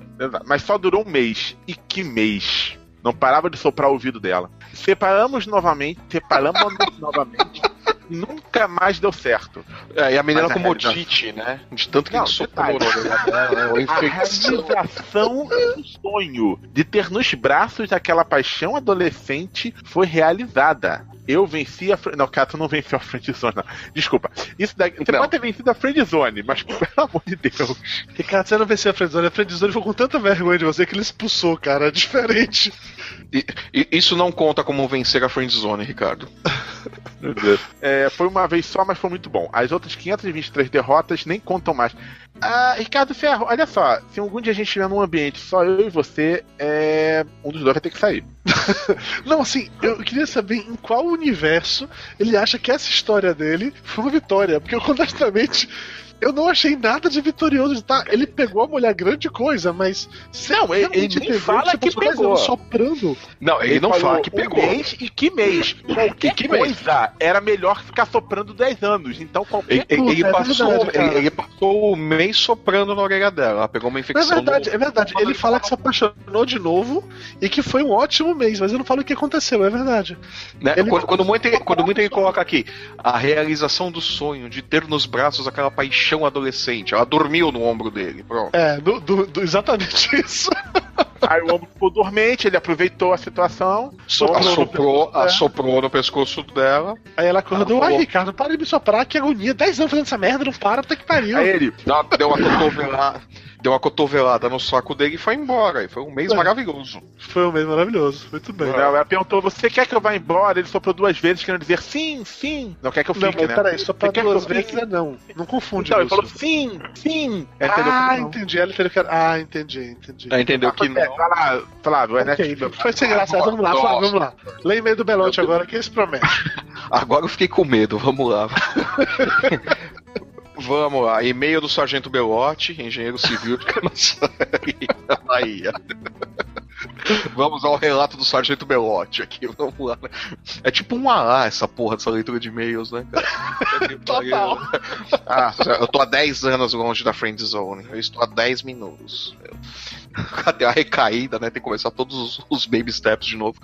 Mas só durou um mês. E que mês. Não parava de soprar o ouvido dela. Separamos novamente, separamos novamente. [LAUGHS] Nunca mais deu certo. É, e a menina Mas com realização- motite, né? De tanto que Não, dela, né? A realização do sonho de ter nos braços aquela paixão adolescente foi realizada. Eu venci a. Não, cara, tu não venceu a friendzone, não. Desculpa. Isso daí. Você Não. pode ter vencido a friendzone, mas [LAUGHS] pelo amor de Deus. Ricardo, você não venceu a Friendzone. A Friendzone ficou com tanta vergonha de você que ele expulsou, cara. É diferente. E- e- isso não conta como vencer a friendzone, Ricardo. É, foi uma vez só, mas foi muito bom. As outras 523 derrotas nem contam mais. Ah, Ricardo Ferro, olha só. Se algum dia a gente estiver num ambiente só eu e você, é... um dos dois vai ter que sair. [LAUGHS] Não, assim, eu queria saber em qual universo ele acha que essa história dele foi uma vitória. Porque, honestamente, eu não achei nada de vitorioso. Tá? Ele pegou a mulher grande coisa, mas. Não, ele- ele nem fala tipo, que pegou. soprando. Não, ele, não falou fala que um pegou. mês e que mês. [LAUGHS] Qualquer que mês? coisa era melhor que ficar soprando 10 anos. Então qualquer Ele, ele- ele é passou, verdade, ele, ele passou o mês soprando na orelha dela. Ela pegou uma É infecção. verdade, no- é verdade. Ele fala que se apaixonou de novo e que foi um ótimo mês, mas eu não falo o que aconteceu, é verdade. né? ele- Quando, quando muito, ele- quando muito ele coloca aqui a realização do sonho de ter nos braços aquela paixão adolescente. Ela dormiu no ombro dele. Pronto. É, do, do- do- exatamente [LAUGHS] isso. Aí o homem ficou dormente, ele aproveitou a situação. Soprou no Assoprou, assoprou no pescoço dela. Aí ela acordou, ai Ricardo, para de me soprar, que agonia. 10 anos fazendo essa merda, não para, puta que pariu. Aí ele, Deu uma, deu [LAUGHS] uma cotovelada. Deu uma cotovelada no saco dele e foi embora. E foi um mês É. maravilhoso. Foi um mês maravilhoso, muito bem. não, ela perguntou: Você quer que eu vá embora? Ele soprou duas vezes, querendo dizer sim, sim. Não quer que eu Não, fique, mas né? peraí, que duas eu vezes fique? é não. Não confunde Então, ele falou sim, sim. Ah, que não. entendi. Ela entendeu que era. Ah, entendi, entendi. Ela entendeu Ah, que é, não. Vai lá, Flávio, é Ok, Ernesto. foi sem graça. Vamos lá. Flávio, vamos lá. Lê e-mail do Belote agora, que esse promete. [LAUGHS] Agora eu fiquei com medo, vamos lá. [LAUGHS] vamos lá, e-mail do Sargento Belotti, engenheiro civil de Camaçari, Bahia. Vamos ao relato do Sargento Belotti aqui, vamos lá. É tipo um AA essa porra dessa leitura de e-mails, né, cara? Total. Ah, eu tô há 10 anos longe da friend zone. Eu estou há 10 minutos. Cadê a recaída, né? Tem que começar todos os, os baby steps de novo.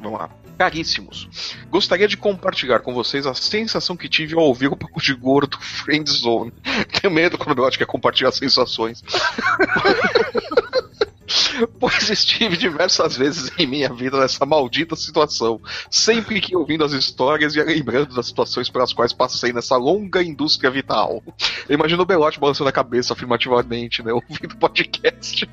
Vamos lá. Caríssimos, gostaria de compartilhar com vocês a sensação que tive ao ouvir o Papo de Gordo Friend Zone. [LAUGHS] Tenho medo quando o Belote quer compartilhar sensações. [LAUGHS] Pois estive diversas vezes em minha vida nessa maldita situação, sempre que ouvindo as histórias e lembrando das situações pelas quais passei nessa longa indústria vital. Eu imagino o Belote balançando a cabeça afirmativamente, né? [LAUGHS] Ouvindo podcast.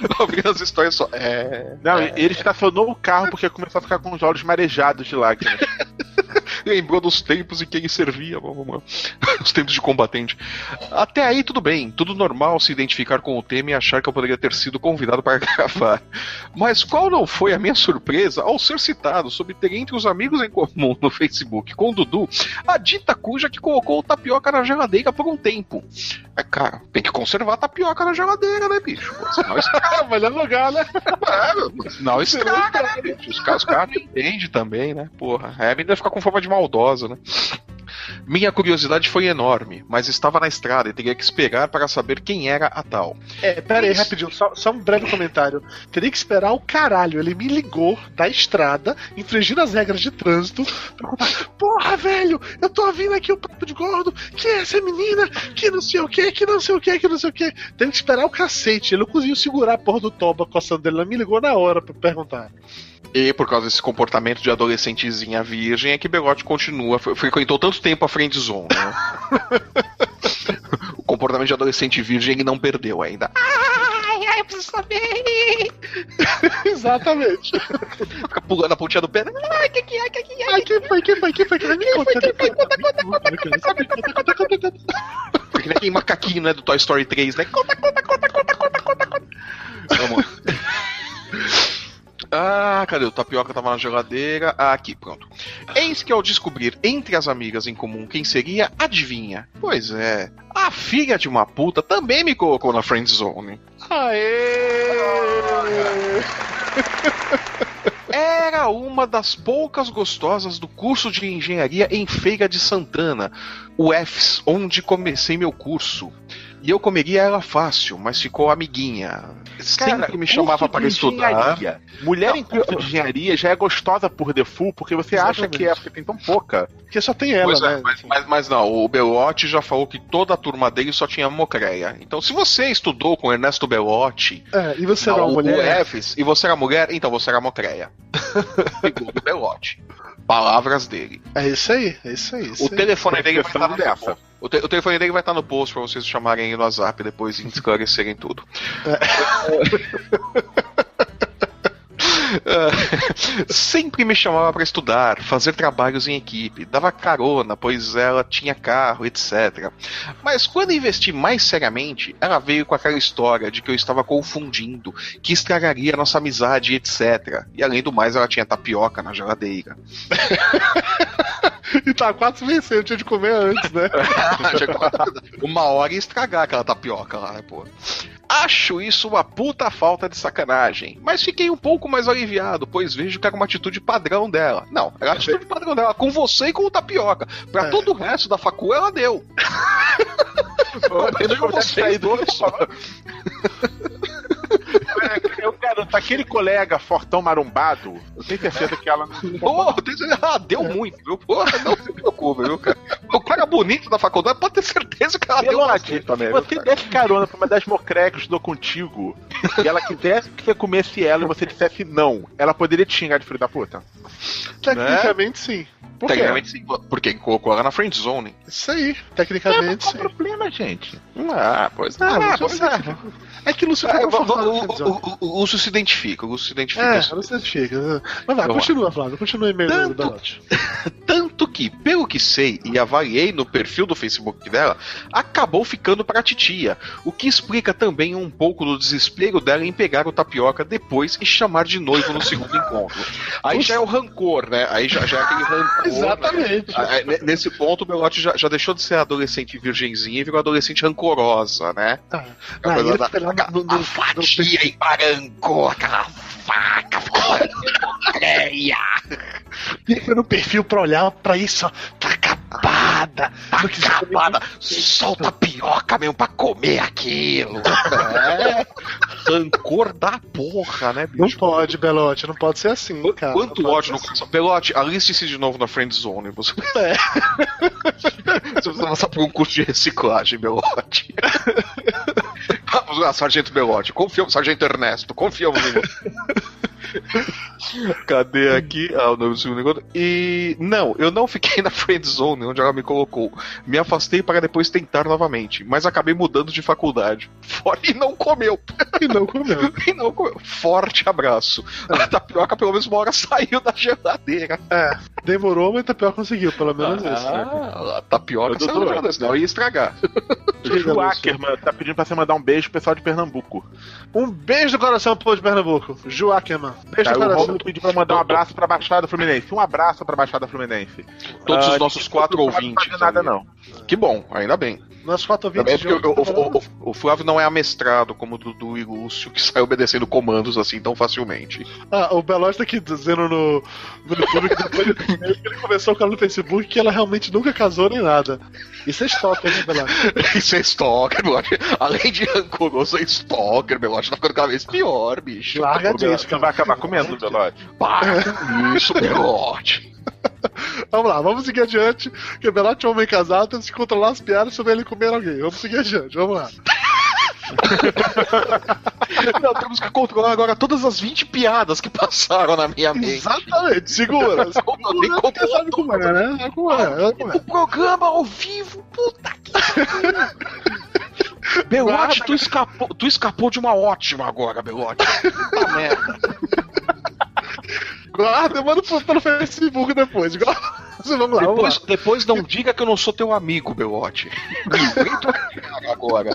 [LAUGHS] ouvindo as histórias só. É. Não, ele estacionou o carro porque começou a ficar com os olhos marejados de lágrimas. [LAUGHS] Lembrou dos tempos em que ele servia. [LAUGHS] Os tempos de combatente. Até aí tudo bem, tudo normal se identificar com o tema e achar que eu poderia ter sido convidado para gravar. Mas qual não foi a minha surpresa ao ser citado sobre ter entre os amigos em comum no Facebook com o Dudu a dita cuja que colocou o tapioca na geladeira por um tempo? É, cara, tem que conservar a tapioca na geladeira, né, bicho? Senão melhor lugar, né? [LAUGHS] é, senão estraga, né, bicho? Os caras, os caras entendem também, né? Porra, a Abby deve ficar com forma de maldosa, né? Minha curiosidade foi enorme, mas estava na estrada e teria que esperar para saber quem era a tal. É, pera aí, Isso. rapidinho, só, só um breve comentário. Teria que esperar o caralho. Ele me ligou da estrada, infringindo as regras de trânsito, pra contar: Porra, velho, eu tô ouvindo aqui o papo de gordo, que é essa menina, que não sei o que, que não sei o que, que não sei o que. Teve que esperar o cacete. Ele não conseguiu segurar a porra do toba coçando dele. Ele me ligou na hora pra perguntar. E por causa desse comportamento de adolescentezinha virgem é que Belote continua, fre- frequentou tanto tempo a friend zone, né? o comportamento de adolescente virgem ele não perdeu ainda. Ai, ai, eu preciso saber. Exatamente. Fica pulando a pontinha do pé. né? Ai, que que é, que que é? Ai, quem foi, quem foi, quem foi? Me conta, me conta, me conta, me conta, me conta, conta, conta. Porque nem aquele macaquinho, né, do Toy Story 3, né? Conta, conta, conta, conta, conta, conta, conta. Vamos. Ah, cadê? O tapioca tava na geladeira. Ah, aqui, pronto. Eis que ao descobrir entre as amigas em comum quem seria, adivinha? Pois é, a filha de uma puta também me colocou na friend zone. Era uma das poucas gostosas do curso de engenharia em Feira de Santana, o EFS, onde comecei meu curso. E eu comeria ela fácil, mas ficou amiguinha. Sempre Cara, me chamava para estudar. Mulher em curso de engenharia já é gostosa por default, porque você acha Exatamente. que é, porque tem tão pouca. Porque só tem ela, Pois é, né? mas, mas, mas não, o Belotti já falou que toda a turma dele só tinha mocreia. Então, se você estudou com Ernesto Belotti, É, e você era não, uma o mulher? E você era mulher, então você era mocreia. [LAUGHS] Segundo o Belotti. Palavras dele. É isso aí, é isso aí. isso O aí. telefone dele vai estar post. O, te- o telefone dele vai estar no post pra vocês chamarem no WhatsApp depois e esclarecerem tudo. [LAUGHS] É, Sempre me chamava pra estudar, fazer trabalhos em equipe, dava carona, pois ela tinha carro, etc. Mas quando investi mais seriamente, ela veio com aquela história de que eu estava confundindo, que estragaria nossa amizade, etc. E além do mais, ela tinha tapioca na geladeira. [LAUGHS] E tá quatro vezes eu tinha de comer antes, né? [LAUGHS] uma hora ia estragar aquela tapioca lá, né, pô. Acho isso uma puta falta de sacanagem, mas fiquei um pouco mais aliviado, pois vejo que era uma atitude padrão dela. Não, era a atitude padrão dela, com você e com o tapioca. Pra É. todo o resto da facu, ela deu. [LAUGHS] Eu dois. Eu garanto, aquele colega fortão marombado, eu tenho certeza que ela. Pô, ah, deu muito, viu? Porra, não se preocupe, viu, cara? O cara bonito da faculdade pode ter certeza que ela deu Belote, bastante também, viu, você cara? desse carona pra uma das mocrecas que estudou contigo e ela quisesse que você comesse ela e você dissesse não, ela poderia te xingar de filho da puta? Tecnicamente, sim. Por quê? Tecnicamente sim, porque colocou ela na friend zone. Isso aí. É, Tecnicamente, qual sim. o problema, gente? Ah, pois Ah, ah, você- é. É que o Lúcio É, tá o, o, com a televisão. o, o, Lúcio se identifica, o Lúcio se identifica. É, isso. você fica. Mas vai, Vamos continua, Flávio. Continua o e-mail Tanto- Belote. [LAUGHS] Tanto que, pelo que sei e avaliei no perfil do Facebook dela, acabou ficando pra titia. O que explica também um pouco do desespero dela em pegar o tapioca depois e chamar de noivo no segundo [LAUGHS] encontro. Aí já é o rancor, né? Aí já, já é aquele rancor. Exatamente. Ah, é, ne- Nesse ponto, o Belote já, já deixou de ser adolescente virgenzinha e virou adolescente rancorosa, né? Tá. A Aí coisa ele da- fica lá no- no- a no- fatia embarancou aquela faca, ficou [LAUGHS] areia. Fica no perfil pra olhar pra isso, ó. Tá Tá Não quis comer acabada, solta a pioca mesmo pra comer aquilo. É. Rancor da porra, né, Não bicho? pode, Belote, não pode ser assim, cara. Quanto Não ódio no ser coração. Belote, aliste-se de novo na friend zone. Você... [LAUGHS] É. [LAUGHS] você precisa passar por um curso de reciclagem, Belote. [LAUGHS] Vamos lá, Sargento Belote. Confiamos, Sargento Ernesto. Confiamos em você. [LAUGHS] Cadê aqui? Ah, o nome do segundo encontro. E não, eu não fiquei [LAUGHS] na friend zone onde ela me colocou. Me afastei para depois tentar novamente, mas acabei mudando de faculdade. [LAUGHS] Fora e não comeu. E não comeu. E não comeu. Forte abraço. A tapioca pelo menos uma hora saiu da geladeira. É, demorou, mas Tapioca conseguiu, pelo menos isso. né? Ah, a tapioca Eu saiu da geladeira, senão ia estragar. O Ju Ackerman tá pedindo pra você mandar um beijo pro pessoal de Pernambuco. Um beijo do coração pro povo de Pernambuco. Ju Ackerman. Beijo Tá, o. Romulo pediu pra mandar um abraço pra Baixada Fluminense. Um abraço pra Baixada Fluminense. Todos Ah, os nossos quatro não ouvintes. fazer nada, não. Que bom, ainda bem. Nossos quatro Também é porque o, o- o- o Flávio não é amestrado como o Dudu e Lúcio, que [LAUGHS] sai obedecendo comandos assim tão facilmente. Ah, o Belote tá aqui dizendo no, no YouTube que depois [LAUGHS] que ele começou com ela no Facebook que ela realmente nunca casou nem nada. Isso é estoque, né, Belote? [LAUGHS] Isso é stalker, Belote. Além de rancoroso, é stalker, Belote. Tá ficando cada vez pior, bicho. Larga disso, vai acabar comendo, Belote. Para com isso, Belote. [LAUGHS] Vamos lá, vamos seguir adiante. Que o Belote é um homem casado, temos que controlar as piadas sobre ele comer alguém. Vamos seguir adiante, vamos lá. [LAUGHS] Não, temos que controlar agora todas as 20 piadas que passaram na minha mente. Exatamente, segura. [LAUGHS] Porque controlar sabe como é, né? Sabe como é, sabe como é. O programa ao vivo, puta que Belote, tu escapou, tu escapou de uma ótima agora, Belote. Puta merda. Guarda, manda pro- pelo Facebook depois. igual- Vamos lá, vamos Depois, lá. depois não diga que eu não sou teu amigo, Belote. Vem tua cara agora.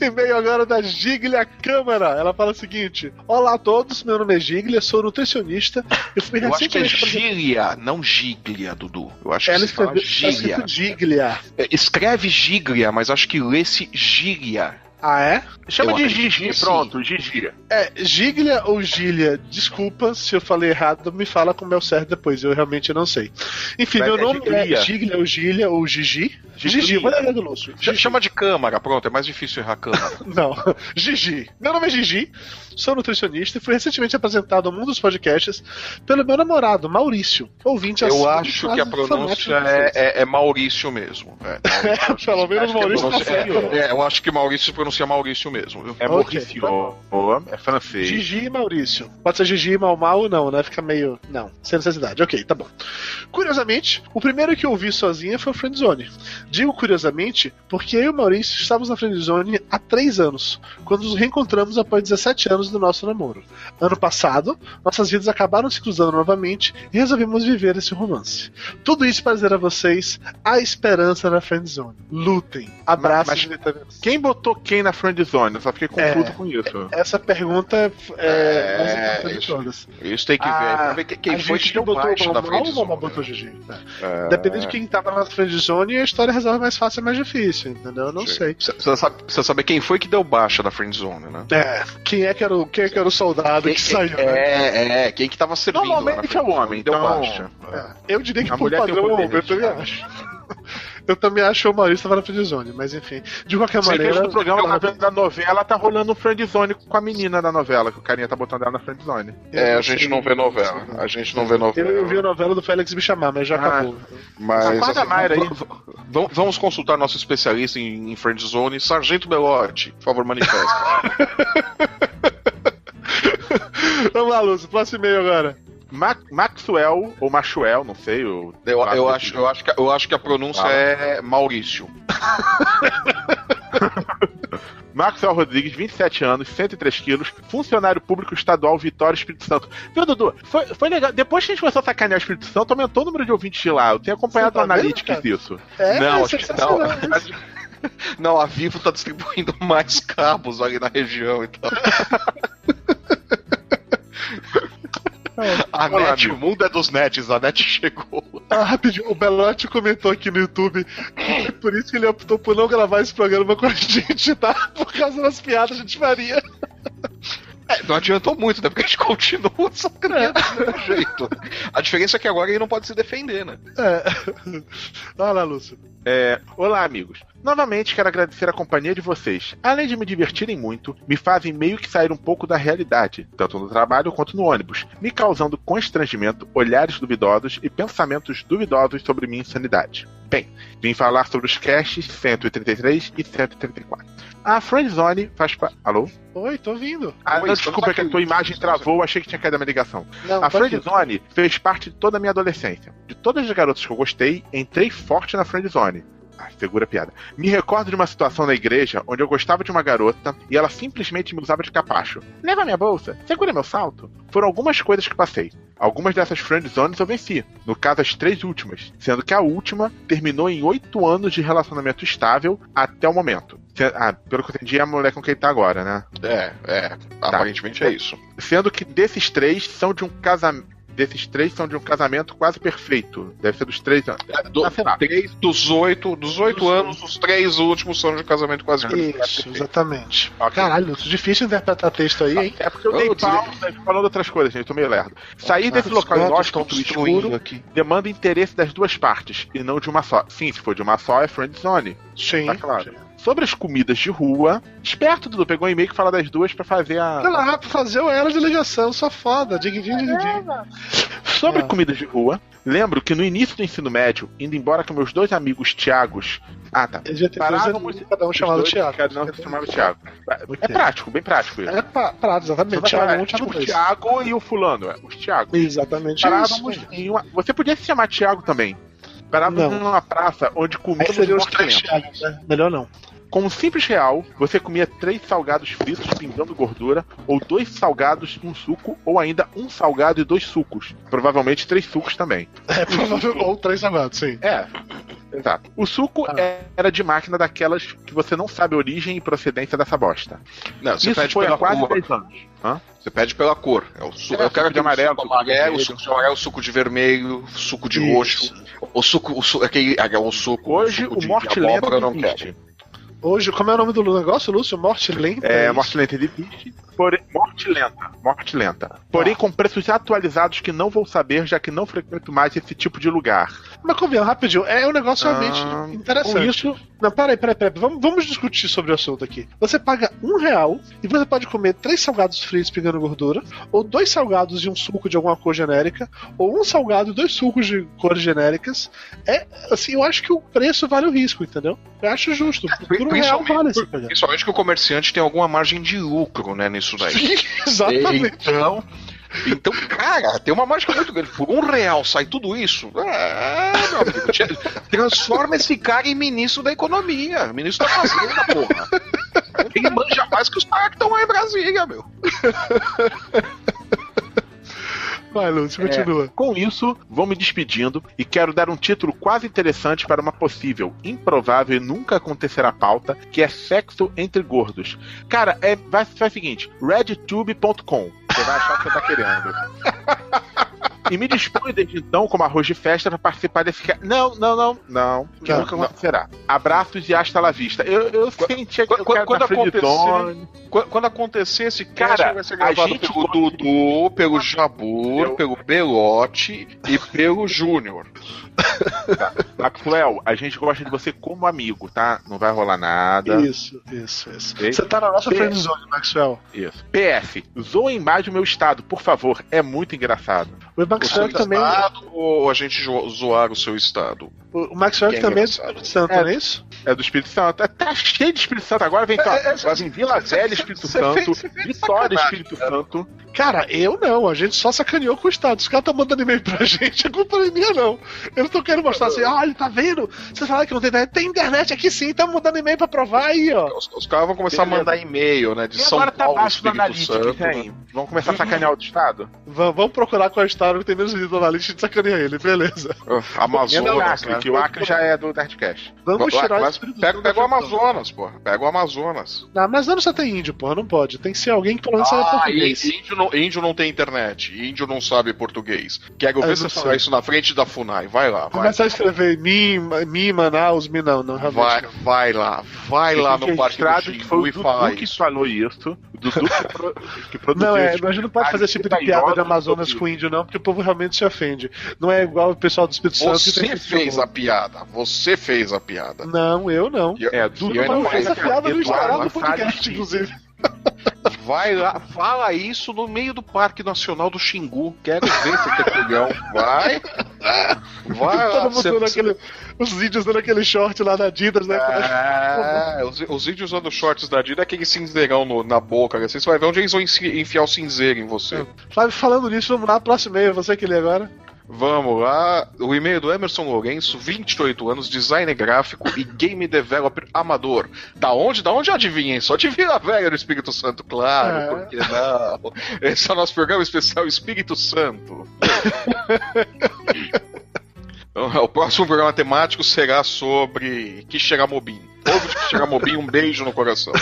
E-mail agora da Giglia Câmara. Ela fala o seguinte: Olá a todos, meu nome é Giglia, sou nutricionista. Eu fui Eu acho que é. Gília, não Giglia, Dudu. Eu acho que Ela fala escreveu escrito Giglia. É, Escreve Giglia, mas acho que lê-se Gília. Ah, é? Chama Eu de Gigi, que pronto, Gigi. É, Giglia ou Gília? Desculpa se eu falei errado, me fala como é o certo depois, eu realmente não sei. Enfim, Mas meu é nome Giglia. é Giglia ou Gília ou Gigi. Gigi, vou ler do Lúcio. Ch- Chama de câmara, pronto, é mais difícil errar câmara. [LAUGHS] Não, Gigi. Meu nome é Gigi, sou nutricionista e fui recentemente apresentado ao mundo dos podcasts pelo meu namorado, Maurício, ouvinte Eu acho que a pronúncia é, é- é Maurício mesmo. É, [LAUGHS] Pelo menos Acho é Maurício tá certo. é, é, eu acho que Maurício se pronuncia Maurício mesmo. viu? É Ok, Mauricio, tá é francês. Gigi e Maurício. Pode ser Gigi e Mal Mal ou não, né? Fica meio. Não, sem necessidade. Ok, tá bom. Curiosamente, o primeiro que eu vi sozinha foi o Friendzone. Digo curiosamente porque eu e o Maurício estávamos na Friendzone há 3 anos, quando nos reencontramos após 17 anos do nosso namoro. Ano passado, nossas vidas acabaram se cruzando novamente e resolvemos viver esse romance. Tudo isso para dizer a vocês a esperança na Friendzone. Lutem. Abraços Mas-. Quem botou quem na friend zone? Eu só fiquei confuso É. com isso. Essa pergunta é, É, mais importante de isso. todas. Isso tem que ver. Ah, quem- a foi que botou o Mal botou o Gigi? É. Dependendo de quem tava na friend zone, a história resolve mais fácil ou mais difícil, entendeu? Eu não sei. Precisa saber, precisa saber quem foi que deu baixa da friend zone, né? É, quem é que era o, quem é que era o soldado que saiu, né? é, é, quem que tava servindo. lá na Normalmente é o friendzone, homem, deu então- baixa. É, Eu diria que A por mulher padrão o é o poder homem, eu de também acho. [LAUGHS] Eu também acho que o Maurício tava na friend zone, mas enfim. De qualquer Você maneira. no programa tá vendo da novela, tá rolando um friend zone com a menina da novela, que o carinha tá botando ela na friend zone. eu É, a gente não vê novela. A gente não vê novela. eu vi a novela do Félix me chamar, mas já Ah. acabou. Mas Apaga a Mayra aí. vamos consultar nosso especialista em, em friend zone, Sargento Belotti. Por favor, manifesta. [LAUGHS] Vamos lá, Lúcio, próximo e-mail agora. Ma Maxwell, ou Machuel, não sei. O Eu, eu, desse acho, jeito. eu, acho que, eu acho que a pronúncia é Maurício. [LAUGHS] Maxwell Rodrigues, 27 anos, 103 quilos, funcionário público estadual Vitória Espírito Santo. Viu, Dudu? Foi, foi legal. Depois que a gente começou a sacanear o Espírito Santo, aumentou o número de ouvintes de lá. Eu tenho acompanhado tá o Analytics vendo, isso. É, não, acho que não. [LAUGHS] Não, a Vivo tá distribuindo mais cabos ali na região, então. [LAUGHS] [LAUGHS] A Olá, net, amigo. o mundo é dos nets, a net [LAUGHS] chegou. Ah, rapidinho, o Belotti comentou aqui no YouTube que por isso que ele optou por não gravar esse programa com a gente, tá? Por causa das piadas que a gente faria. É, não adiantou muito, né? Porque a gente continua sacaneando do mesmo jeito. A diferença é que agora ele não pode se defender, né? É. Olha lá, Lúcio. É, olá, amigos. Novamente quero agradecer a companhia de vocês. Além de me divertirem muito, me fazem meio que sair um pouco da realidade, tanto no trabalho quanto no ônibus, me causando constrangimento, olhares duvidosos e pensamentos duvidosos sobre minha insanidade. Bem, vim falar sobre os casts 133 e 134. A Friendzone faz parte. Alô? Oi, tô vindo. Ah, Oi, não, desculpa aqui. que a tua imagem travou, achei que tinha caído a minha ligação. Não, A. Friendzone fez parte de toda a minha adolescência. De todas as garotas que eu gostei, entrei forte na Friendzone. Ah, segura a piada. Me recordo de uma situação na igreja onde eu gostava de uma garota e ela simplesmente me usava de capacho. Leva minha bolsa, segura meu salto. Foram algumas coisas que passei. Algumas dessas friendzones eu venci. No caso, as três últimas. Sendo que a última terminou em oito anos de relacionamento estável até o momento. Ah, pelo que eu entendi, é a mulher com quem tá agora, né? É, é. Aparentemente é isso. Sendo que desses três são de um casamento. Desses três são de um casamento quase perfeito. Deve ser dos três anos. É, do- Ah, três dos oito, dos oito anos, os três últimos são de um casamento quase Isso, exatamente. Ok. Caralho, Lúcio, difícil interpretar texto aí, hein? É porque eu dei desligo. pausa falando outras coisas, gente. Eu tô meio lerdo. Sair desse Os local inóspito escuro aqui. demanda interesse das duas partes, e não de uma só. Sim, se for de uma só, é friend zone. Sim. Tá claro. Sobre as comidas de rua, esperto, Dudu, pegou um e-mail que fala das duas pra fazer a. Sei lá, pra fazer o ela de ligação, só foda. Dig, dig, dig, dig. Sobre Ah. comidas de rua, lembro que no início do ensino médio, indo embora com meus dois amigos Tiagos. Ah, tá. Parávamos- cada um chamado dois, Thiago. Cada um se chamava Thiago. É prático, bem prático isso. É Você exatamente. Thiago falar, 1, é, tipo, Thiago o 2. Thiago e o fulano, é, os Thiagos. Exatamente Parávamos isso. em uma. Você podia se chamar Thiago também. Parávamos Não. numa praça onde Aí comíamos os três. Thiagos, né? Melhor não. Com um simples real, você comia três salgados fritos pingando gordura, ou dois salgados e um suco, ou ainda um salgado e dois sucos. Provavelmente três sucos também. É provável. Ou três salgados, sim. É, exato. O suco Ah. é- era de máquina daquelas que você não sabe a origem e procedência dessa bosta. Não, você Isso pede foi pela há quase cor. três anos. Hã? Você pede pela cor. É o suco, É, eu quero suco de amarelo, suco suco de amarelo, vermelho. suco de amarelo, suco de vermelho, suco de Isso. roxo. O suco, o suco aquele, é o suco. Hoje suco o de morte eu não existe. quero. Hoje, como é o nome do negócio, Lúcio? Morte lenta? É, isso? morte lenta ele existe. Porém, morte lenta, morte lenta. Porém, com preços atualizados que não vou saber, já que não frequento mais esse tipo de lugar. Mas convenhamos, rapidinho, é um negócio realmente Ah, interessante. com isso- Não, peraí, peraí, peraí. Vamos, vamos discutir sobre o assunto aqui. Você paga um real e você pode comer três salgados fritos pingando gordura, ou dois salgados e um suco de alguma cor genérica, ou um salgado e dois sucos de cores genéricas. É, assim, eu acho que o preço vale o risco, entendeu? Eu acho justo. Por um real vale esse pagar. Principalmente que o comerciante tem alguma margem de lucro, né, nisso daí. Sim, [LAUGHS] exatamente. Então, então, cara, tem uma margem muito grande. Por um real sai tudo isso. É, meu amigo, transforma esse cara em ministro da economia, ministro da fazenda, porra. Ele manja mais que os caras que estão lá em Brasília, meu. Vai, Lúcio, continua. Com isso, vou me despedindo e quero dar um título quase interessante para uma possível, improvável e nunca acontecerá pauta, que é sexo entre gordos. Cara, é, vai, vai o seguinte, redtube.com. Você vai achar o que você tá querendo. [LAUGHS] E me disponho desde então, como arroz de festa, para participar desse. Não, não, não, não. Que Não, nunca não. acontecerá. Abraços e hasta la vista. Eu, eu senti aqui quando- quando acontecer. Quando, acontecer esse Cara, vai ser a gente pelo Dudu, pelo Jabur, pelo Belote e pelo Júnior. Maxwell, a gente gosta de você como amigo, tá? Não vai rolar nada. Isso, isso, isso. Você tá na nossa Sim. friendzone, Maxwell. Isso. PS, zoem mais o meu estado, por favor. É muito engraçado. O O seu Maxwell também, estado ou a gente zoar o seu estado? o Maxwell é também é do engraçado. Espírito Santo, É. não é isso? É do Espírito Santo. Tá- Tá cheio de Espírito Santo agora. Vem cá. É, é, Mas em Vila Velha, Espírito Santo. Vitória, sacanagem, Espírito. Santo. Cara, eu não, a gente só sacaneou com o Estado. Os caras estão mandando e-mail pra [LAUGHS] gente, a culpa não é minha, não. Eles estão querendo mostrar assim, olha, tá vendo? Você fala que não tem internet. Tem internet aqui sim, estamos mandando e-mail pra provar aí, ó. Os, os caras vão começar a Beleza. mandar e-mail, né? De E São agora tá Paulo, baixo do Espírito Analytics, Santo. hein? Vamos começar a sacanear outro estado? [LAUGHS] Vamos, vamos procurar qual é o Estado que tem menos vídeo na lista de sacanear ele, beleza. O né? que o Acre já é do Nerdcast. Vamos tirar Espírito pega, Santo pega o. Amazonas, porra. Pega o Amazonas. Não, mas não só tem índio, porra, não pode. Tem que ser alguém que pelo menos Ah, português. í- índio não, índio não tem internet. Índio não sabe português. Quero Ah, ver eu você não falar sei. isso na frente da FUNAI. Vai lá, vai. Começar a escrever mim, mim, Manaus, mim, não, não, realmente. Vai, não. vai lá. Vai lá no Parque do registrado que foi Xingu o e Dudu que isso. falou isso. O Dudu que, [LAUGHS] pro, que produziu Não, é, mas a gente não pode fazer esse tipo de piada de Amazonas com índio, não, porque o povo realmente se ofende. Não é igual o pessoal do Espírito Santo que Você que fez a piada. Você fez a piada. Não, eu não. É, Dudu eu não não fez a fez. piada no Instagram do podcast, inclusive. [LAUGHS] Vai lá, fala isso no meio do Parque Nacional do Xingu. Quero ver ter culhão. Vai. Vai lá. Todo mundo você- dando aquele, os vídeos dando aquele short lá da Adidas, né? É, os, os vídeos usando shorts da Adidas é aquele cinzeirão no- na boca. né? Você vai ver onde eles vão enfi- enfiar o cinzeiro em você. Flávio, falando nisso, vamos lá, próximo e-mail, você que lê agora. Vamos lá. O e-mail do Emerson Lourenço, 28 anos, designer gráfico e game developer amador. Da onde? Da onde adivinhem? Só de Vila Velha no Espírito Santo, claro. É. Por que não? Esse é o nosso programa especial Espírito Santo. [LAUGHS] Então, O próximo programa temático será sobre Quixeramobim. Povo de Quixeramobim, um beijo no coração.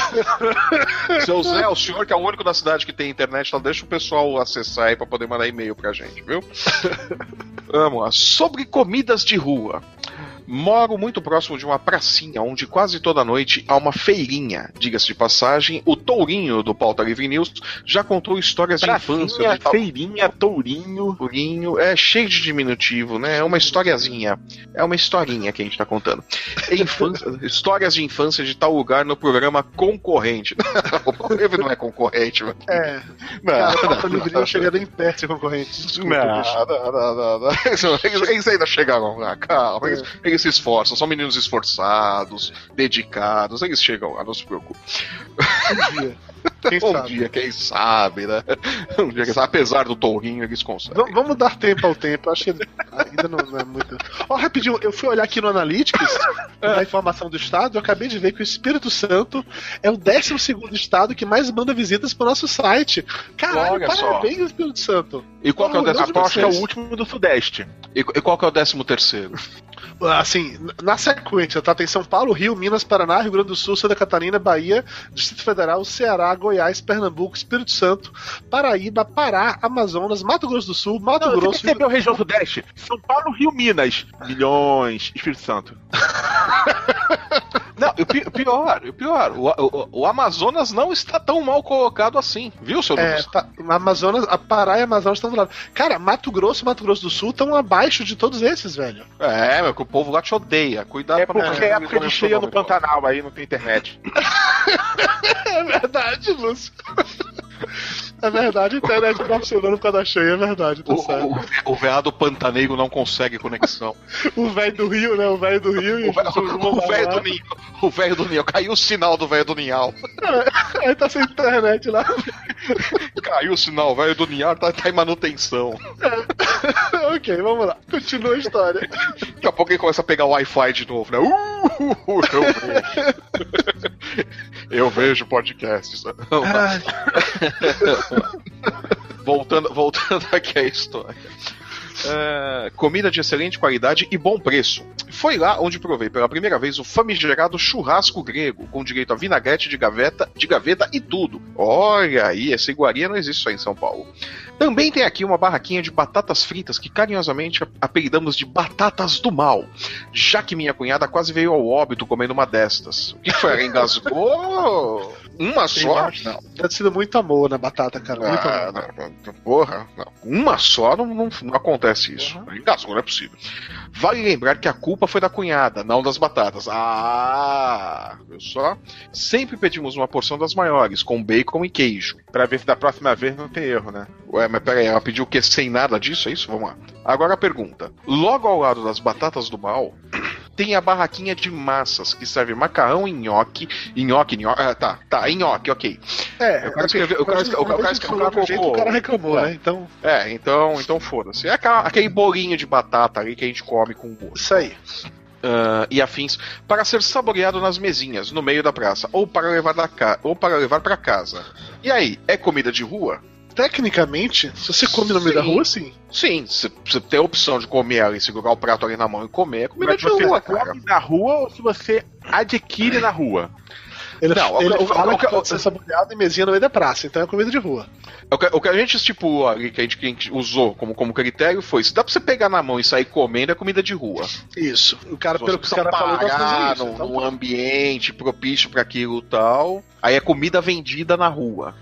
Seu Zé, o senhor que é o único da cidade que tem internet, então deixa o pessoal acessar aí pra poder mandar e-mail pra gente, viu? Vamos lá. Sobre comidas de rua. Moro muito próximo de uma pracinha onde quase toda noite há uma feirinha. Diga-se de passagem, o Tourinho do Pauta Livre News já contou histórias de infância. Pracinha, de tal- feirinha, tourinho. Tourinho, é cheio de diminutivo, né? É uma historiazinha. É uma historinha que a gente tá contando. [LAUGHS] Infância- histórias de infância de tal lugar no programa concorrente. [LAUGHS] o Pauta Livre não é concorrente, mano. É, Não, cara, o não, Pauta Livre não chega nem perto de ser concorrente. Desculpa, não, não, não, não, não. [LAUGHS] Eles, eles ainda chegaram lá, calma. Eles, É. eles se esforçam, são meninos esforçados, dedicados, eles chegam lá, não se preocupe. Um dia. [LAUGHS] Quem um sabe? dia, quem sabe, né? Um dia, quem sabe, apesar do tourinho, eles conseguem. V- vamos dar tempo ao tempo, acho que ainda não, não é muito. Ó, rapidinho, eu fui olhar aqui no Analytics, na informação do estado, eu acabei de ver que o Espírito Santo é o 12 estado que mais manda visitas pro nosso site. Caralho, Olha só. parabéns, Espírito Santo. E qual que é o décimo Aposto que é o último do Sudeste. E, e qual que é o décimo terceiro? Assim, na sequência, tá? Tem São Paulo, Rio, Minas, Paraná, Rio Grande do Sul, Santa Catarina, Bahia, Distrito Federal, Ceará, Goiás, Pernambuco, Espírito Santo, Paraíba, Pará, Amazonas, Mato Grosso do Sul, Mato Não, você Grosso. percebeu a região Sudeste? São Paulo, Rio, Minas. Milhões. Espírito Santo. [LAUGHS] Não, o pi- pior, o pior, o, o- o Amazonas não está tão mal colocado assim, viu, seu É, Lucas? tá, Amazonas, a Pará e a Amazonas estão do lado. Cara, Mato Grosso e Mato Grosso do Sul estão abaixo de todos esses, velho. É, meu, que o povo lá te odeia. Cuidado É pra não porque é época de cheia no Pantanal, aí não tem internet. [LAUGHS] [LAUGHS] É verdade, Lúcio. [LAUGHS] É verdade, a internet tá funcionando por causa da cheia, é verdade, tá O, certo. o, o veado pantaneiro não consegue conexão. [LAUGHS] O velho do Rio, né? O velho do Rio e O ve- o velho do Ninho, o velho do Ninho, caiu o sinal do velho do Ninhal. Aí tá sem internet lá. Caiu o sinal, o velho do Ninhal tá, tá em manutenção. ok, vamos lá. Continua a história. Daqui a pouco ele começa a pegar o Wi-Fi de novo, né? Uh, eu vejo. eu vejo podcasts. [LAUGHS] [LAUGHS] voltando, voltando aqui à história. É, comida de excelente qualidade e bom preço. Foi lá onde provei pela primeira vez o famigerado churrasco grego, com direito a vinagrete de gaveta, de gaveta e tudo. Olha aí, essa iguaria não existe só em São Paulo. Também tem aqui uma barraquinha de batatas fritas que carinhosamente apelidamos de batatas do mal, já que minha cunhada quase veio ao óbito comendo uma destas. O que foi? [LAUGHS] Ela engasgou? Uma só? Não. Deve sido muito amor na batata, cara. Muito Ah, amor. não, não, porra, não. Uma só não, não, não acontece isso. Engasgou, não é possível. Vale lembrar que a culpa foi da cunhada, não das batatas. Ah, viu só? Sempre pedimos uma porção das maiores, com bacon e queijo. Pra ver se da próxima vez não tem erro, né? Ué, mas peraí, ela pediu o quê? Sem nada disso? É isso? Vamos lá. Agora a pergunta. Logo ao lado das batatas do mal, tem a barraquinha de massas, que serve macarrão e nhoque. Nhoque, nhoque. Ah, tá, tá, nhoque, ok. É, O cara escreveu- o cara escreveu- o cara reclamou, né? Então, É, então, então foda-se. É aquele bolinho de batata ali que a gente come com gosto. isso aí. Ah, e afins para ser saboreado nas mesinhas, no meio da praça, ou para levar da ca... ou para levar para casa. E aí, é comida de rua? Tecnicamente, se você come no meio da rua, sim. Sim, você tem a opção de comer ali, segurar o prato ali na mão e comer, é comida Mas de você rua, come na rua ou se você adquire na rua? Ele, Não, ele o- fala o- que o- pode ser saboreado em mesinha no meio da praça, então é comida de rua. O que, o que a gente estipulou ali, que a gente, que a gente usou como, como critério foi: se dá pra você pegar na mão e sair comendo, é comida de rua. Isso. O cara, pelo que o cara falou, parar fazemos isso. num, Então, num ambiente propício para aquilo e tal, aí é comida vendida na rua.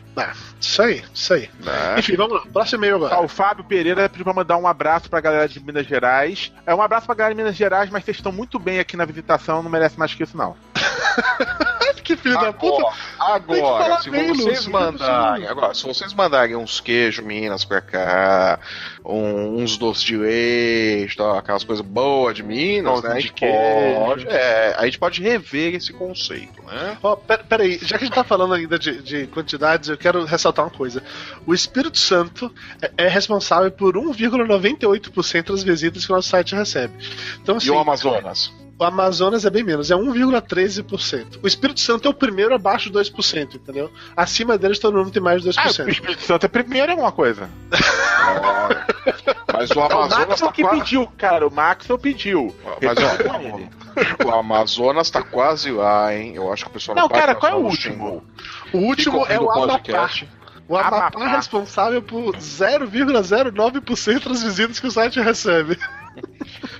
Isso aí, isso aí. Né? Enfim, vamos lá. Próximo e-mail agora. Tá, o Fábio Pereira pediu pra mandar um abraço pra galera de Minas Gerais. É um abraço pra galera de Minas Gerais, mas vocês estão muito bem aqui na visitação, não merece mais que isso, não. [LAUGHS] que filho da puta. Agora, agora se vocês mandarem, agora, se vocês mandarem uns queijos Minas pra cá, um- uns doces de leite, tal, aquelas coisas boas de Minas, né? A gente pode, é, a gente pode rever esse conceito, né? Ó, pera- peraí, já que a gente tá falando ainda de, de quantidades, eu quero ressaltar uma coisa. O Espírito Santo é, é responsável por 1,98% das visitas que o nosso site recebe. Então, assim, E o Amazonas? O Amazonas é bem menos, é 1,13%. O Espírito Santo é o primeiro abaixo de 2%, entendeu? Acima deles todo mundo tem mais de Ah, o 2%. Espírito Santo é primeiro alguma coisa. Mas o É o Amazonas Maxwell tá que quase. pediu, cara. O Maxwell pediu. Mas ó, [LAUGHS] o Amazonas tá quase lá, hein? Eu acho que o pessoal Não, vai cara, qual é o último? O último é o Amapá. podcast. O Amapá, Amapá. é responsável por 0,09% das visitas que o site recebe.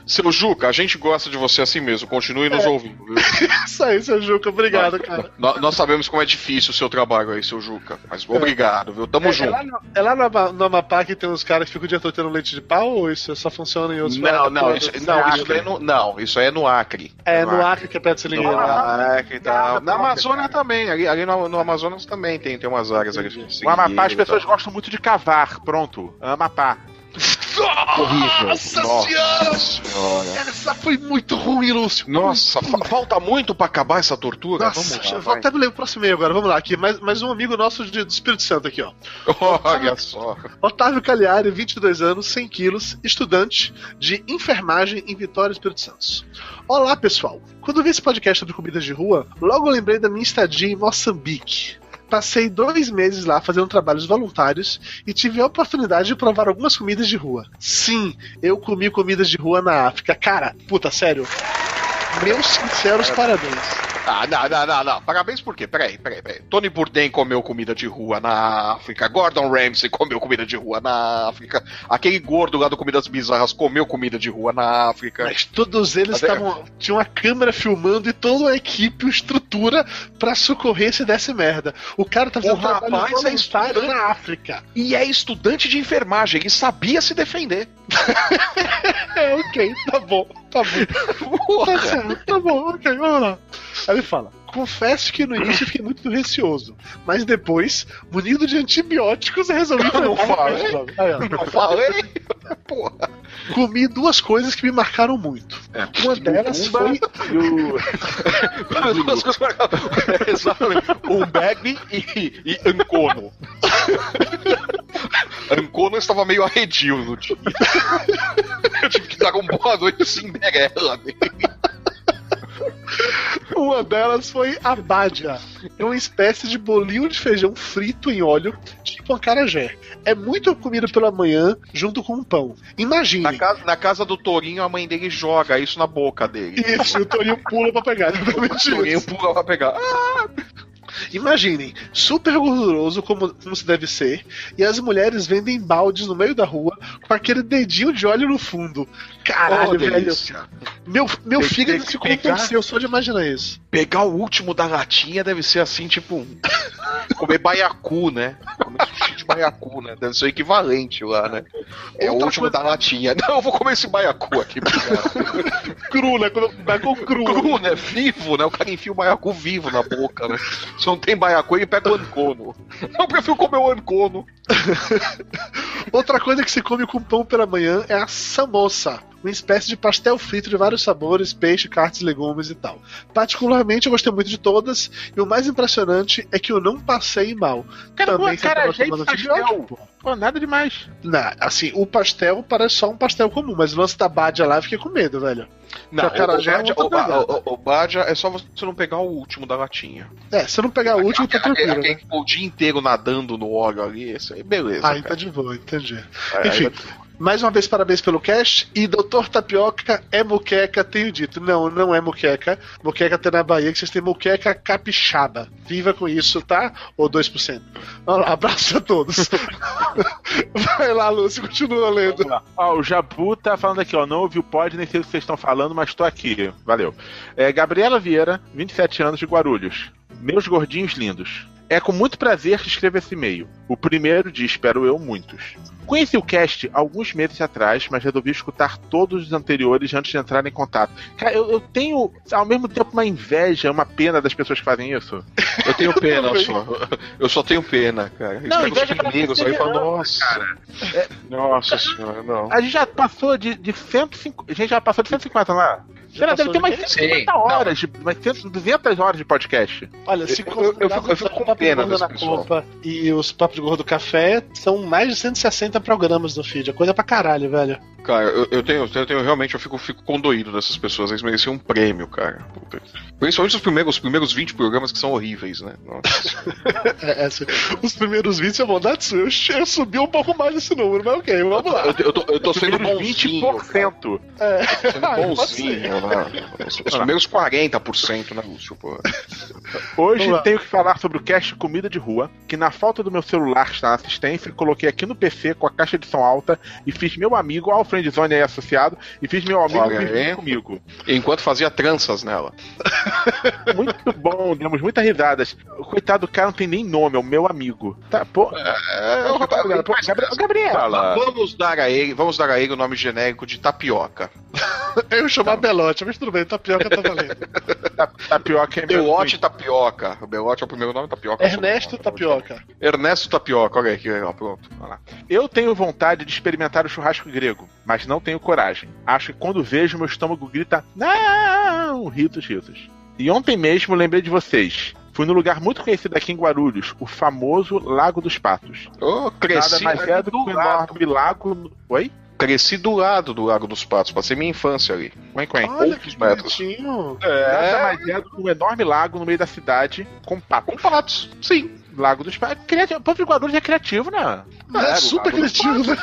Seu Juca, a gente gosta de você assim mesmo. Continue nos ouvindo. viu? [LAUGHS] Isso aí, seu Juca. Obrigado, cara. Nó- Nós sabemos como é difícil o seu trabalho aí, seu Juca. Mas obrigado, viu? Tamo É, é junto. lá, no, é lá no, no Amapá que tem uns caras que ficam o dia todo tendo leite de pau ou isso só funciona em outros Não, lugares? não, isso, não, isso Acre. é no, não, isso aí é no Acre. É, no Acre que é perto de No Selingueira. Acre e tal. Na Amazônia cara. também, ali, ali no, no Amazonas também tem, tem umas áreas ali. O Amapá, as pessoas gostam muito de cavar. Pronto. Amapá. Horrível. Nossa Nossa senhora! Essa foi muito ruim, Lúcio. Nossa, fa- falta muito pra acabar essa tortura? Nossa, Vamos lá, vai. até ler o próximo e-mail agora. Vamos lá, aqui. Mais, mais um amigo nosso de, do Espírito Santo aqui, ó. Olha só. Otávio Cagliari, 22 anos, 100 quilos, estudante de enfermagem em Vitória, Espírito Santo. Olá, pessoal. Quando vi esse podcast sobre comidas de rua, logo lembrei da minha estadia em Moçambique. Passei dois meses lá fazendo trabalhos voluntários e tive a oportunidade de provar algumas comidas de rua. Sim, eu comi comidas de rua na África. Cara, puta, sério. Meus sinceros parabéns. Ah, não, não, não, não. Parabéns por quê? Peraí, peraí, peraí. Tony Bourdain comeu comida de rua na África. Gordon Ramsay comeu comida de rua na África. Aquele gordo lá do Comidas Bizarras comeu comida de rua na África. Mas todos eles estavam. Tinha uma câmera filmando e toda uma equipe, uma estrutura pra socorrer se desse merda. O cara tá fazendo O trabalho rapaz é estudante. na África. E é estudante de enfermagem, ele sabia se defender. É, [LAUGHS] ok, tá bom, tá bom. [LAUGHS] Tá bom, ok, vamos lá. Aí ele fala: Confesso que no início fiquei muito receoso, mas depois, munido de antibióticos, resolvi Eu não enfrentar o falei. Não falei? Porra. Comi duas coisas que me marcaram muito. Uma delas foi. E o. Duas coisas marcadas. [LAUGHS] Exatamente. Um bag e, e Ancono. Ancono estava meio arredio no dia. Eu tive que dar um boa noite Cinderela nele. Uma delas foi a Bádia. É uma espécie de bolinho de feijão frito em óleo, tipo acarajé. É muito comida pela manhã, junto com um pão. Na Imagine. casa, na casa do Torinho, a mãe dele joga isso na boca dele. Isso, e o Torinho pula pra pegar. [LAUGHS] O Torinho pula pra pegar. Imaginem, super gorduroso como, como se deve ser, e as mulheres vendem baldes no meio da rua com aquele dedinho de óleo no fundo. Caralho, Oh, velho. Meu, meu fígado se contorceu só de imaginar isso. Pegar o último da latinha deve ser assim, tipo. um- Comer baiacu, né? Comer sushi de baiacu, né? Deve ser o equivalente lá, né? É o Outra último da latinha. [LAUGHS] Não, eu vou comer esse baiacu aqui. [LAUGHS] Cru, né? Com cru. Cru, né? Vivo, né? O cara enfia o baiacu vivo na boca, né? Se não tem baiacu, ele pega o ancono. Eu prefiro comer o ancono. [LAUGHS] Outra coisa que se come com pão pela manhã é a samosa. Uma espécie de pastel frito de vários sabores, peixe, carnes, legumes e tal. Particularmente eu gostei muito de todas, e o mais impressionante é que eu não passei mal. Cara, Também pô, cara, gente, pastel. Pô, nada demais. Não, assim, o pastel parece só um pastel comum, mas o lance da Bádia lá eu fiquei com medo, velho. Não, acarajé é o, Bádia, outra o, o, o Bádia é só você não pegar o último da latinha. É, se eu não pegar o último, tá tranquilo. aquele Né? o dia inteiro nadando no óleo ali, isso aí, beleza. Aí tá cara. de boa, entendi. Aí- Enfim, aí- mais uma vez parabéns pelo cast. E Doutor Tapioca é muqueca, tenho dito. Não, não é muqueca. Muqueca tem na Bahia, que vocês têm muqueca capixaba. Viva com isso, tá? Ou 2%. Vamos lá, abraço a todos. [LAUGHS] Vai lá, Lúcio, continua lendo. Ó, o Jabu tá falando aqui, ó. Não ouvi o pod, nem sei o que vocês estão falando, mas tô aqui. Valeu. É, Gabriela Vieira, 27 anos de Guarulhos. Meus gordinhos lindos. É com muito prazer que escrevo esse e-mail. O primeiro de, espero eu, muitos. Conheci o cast alguns meses atrás, mas resolvi escutar todos os anteriores antes de entrar em contato. Cara, eu, eu tenho, ao mesmo tempo, uma inveja, uma pena das pessoas que fazem isso. Eu tenho pena [LAUGHS] só. Eu só tenho pena, cara. Não, inveja pra primeiros aí e você falam, não, nossa. Nossa senhora, não. A gente já passou de, de 150. A gente já passou de 150 lá. Lá, deve ter de 150 Sim, horas, de, mais 100, 200 horas de podcast. Olha, se Eu- eu- eu fico- eu fico com pena desse na pessoal. Copa e os Papo de Gordo Café são mais de 160 programas no feed. É coisa pra caralho, velho. Cara, eu, eu tenho, eu tenho realmente, eu fico, fico condoído dessas pessoas. Eles mereciam um prêmio, cara. Puta. Principalmente os primeiros, os primeiros 20 programas que são horríveis, né? Nossa. [LAUGHS] É, é, os primeiros 20 é bondade sua. Eu, eu subi um pouco mais esse número, mas ok, vamos lá. Eu, eu tô, eu tô sendo bonzinho. cara. 20%. É. Sendo Ah, bonzinho, né? Os, os primeiros 40%, né, Lúcio? Pô. Hoje tenho que falar sobre o cast Comida de Rua, que na falta do meu celular está na assistência, coloquei aqui no PC com a caixa de som alta e fiz meu amigo, ao Friendzone aí associado, e fiz meu amigo Olha comigo. Enquanto fazia tranças nela. [LAUGHS] Muito bom, demos muitas risadas. O coitado do cara não tem nem nome, é o meu amigo. Tá, pô. É, Pô, Gabriela, pô, Gabriela, Gabriela. Vamos dar a ele, vamos dar a ele o nome genérico de tapioca. [LAUGHS] Eu ia chamar Belote, mas tudo bem, tapioca tá valendo. [LAUGHS] Ta- Tapioca é meu Belote Tapioca. O Belote é o primeiro nome, Tapioca. é Ernesto nome. Tapioca. Ernesto Tapioca, olha aí que legal, pronto. Lá. Eu tenho vontade de experimentar o churrasco grego, mas não tenho coragem. Acho que quando vejo, meu estômago grita: Não! Ritos, ritos. E ontem mesmo lembrei de vocês. Fui num lugar muito conhecido aqui em Guarulhos, o famoso Lago dos Patos. Nada cresci, mais é do que um enorme lago. no- Oi? cresci do lado do Lago dos Patos, passei minha infância ali. Quen, quen. Olha Poucos que metros. bonitinho. Nada É, mais é do que um enorme lago no meio da cidade com patos. com patos, sim. Lago dos Patos. Criativo. O povo de Guarulhos é criativo, né? É, super criativo, né?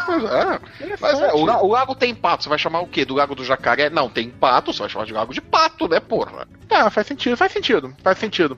É. Mas é, o, o lago tem pato, você vai chamar o quê? Do lago do jacaré? Não, tem pato, você vai chamar de lago de pato, né, porra? Tá, faz sentido, faz sentido, faz sentido.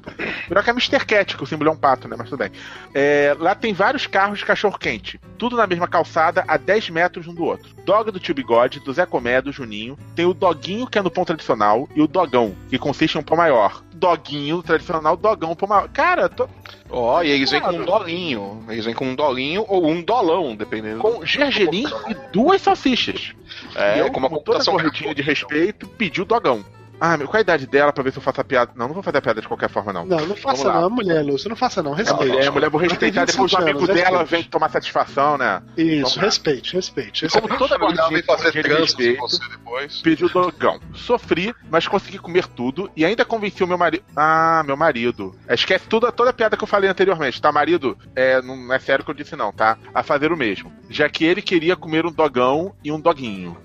Melhor que é Mr. Cat, que o símbolo é um pato, né? Mas tudo bem. É, lá tem vários carros de cachorro-quente. Tudo na mesma calçada, a 10 metros um do outro. Dog do tio Bigode, do Zé Comé, do Juninho. Tem o Doguinho, que é no pão tradicional, e o Dogão, que consiste em um pão maior. Doguinho tradicional, Dogão, pão maior. Cara, tô Ó, e eles vêm com um dolinho. Eles vêm com um dolinho ou um dolão, dependendo. com gergelim e duas salsichas. É, eu, com toda a computação corridinha de respeito, pedi o Dogão. Ah, meu, qual a idade dela pra ver se eu faço a piada? Não, não vou fazer a piada de qualquer forma, não. Não, não faça não, é mulher, Lúcio, não faça não, É respeite. mulher, é mulher, vou respeitar. Depois o 27 amigo anos, dela respeite. vem tomar satisfação, né? Isso, respeite, respeite. E como toda gordinha vem fazer de trança com você depois. pedi o dogão. Sofri, mas consegui comer tudo e ainda convenci o meu marido. Ah, meu marido. Esquece tudo, toda a piada que eu falei anteriormente, tá? Marido, é, não é sério que eu disse, não, tá? A fazer o mesmo. Já que ele queria comer um dogão e um doguinho.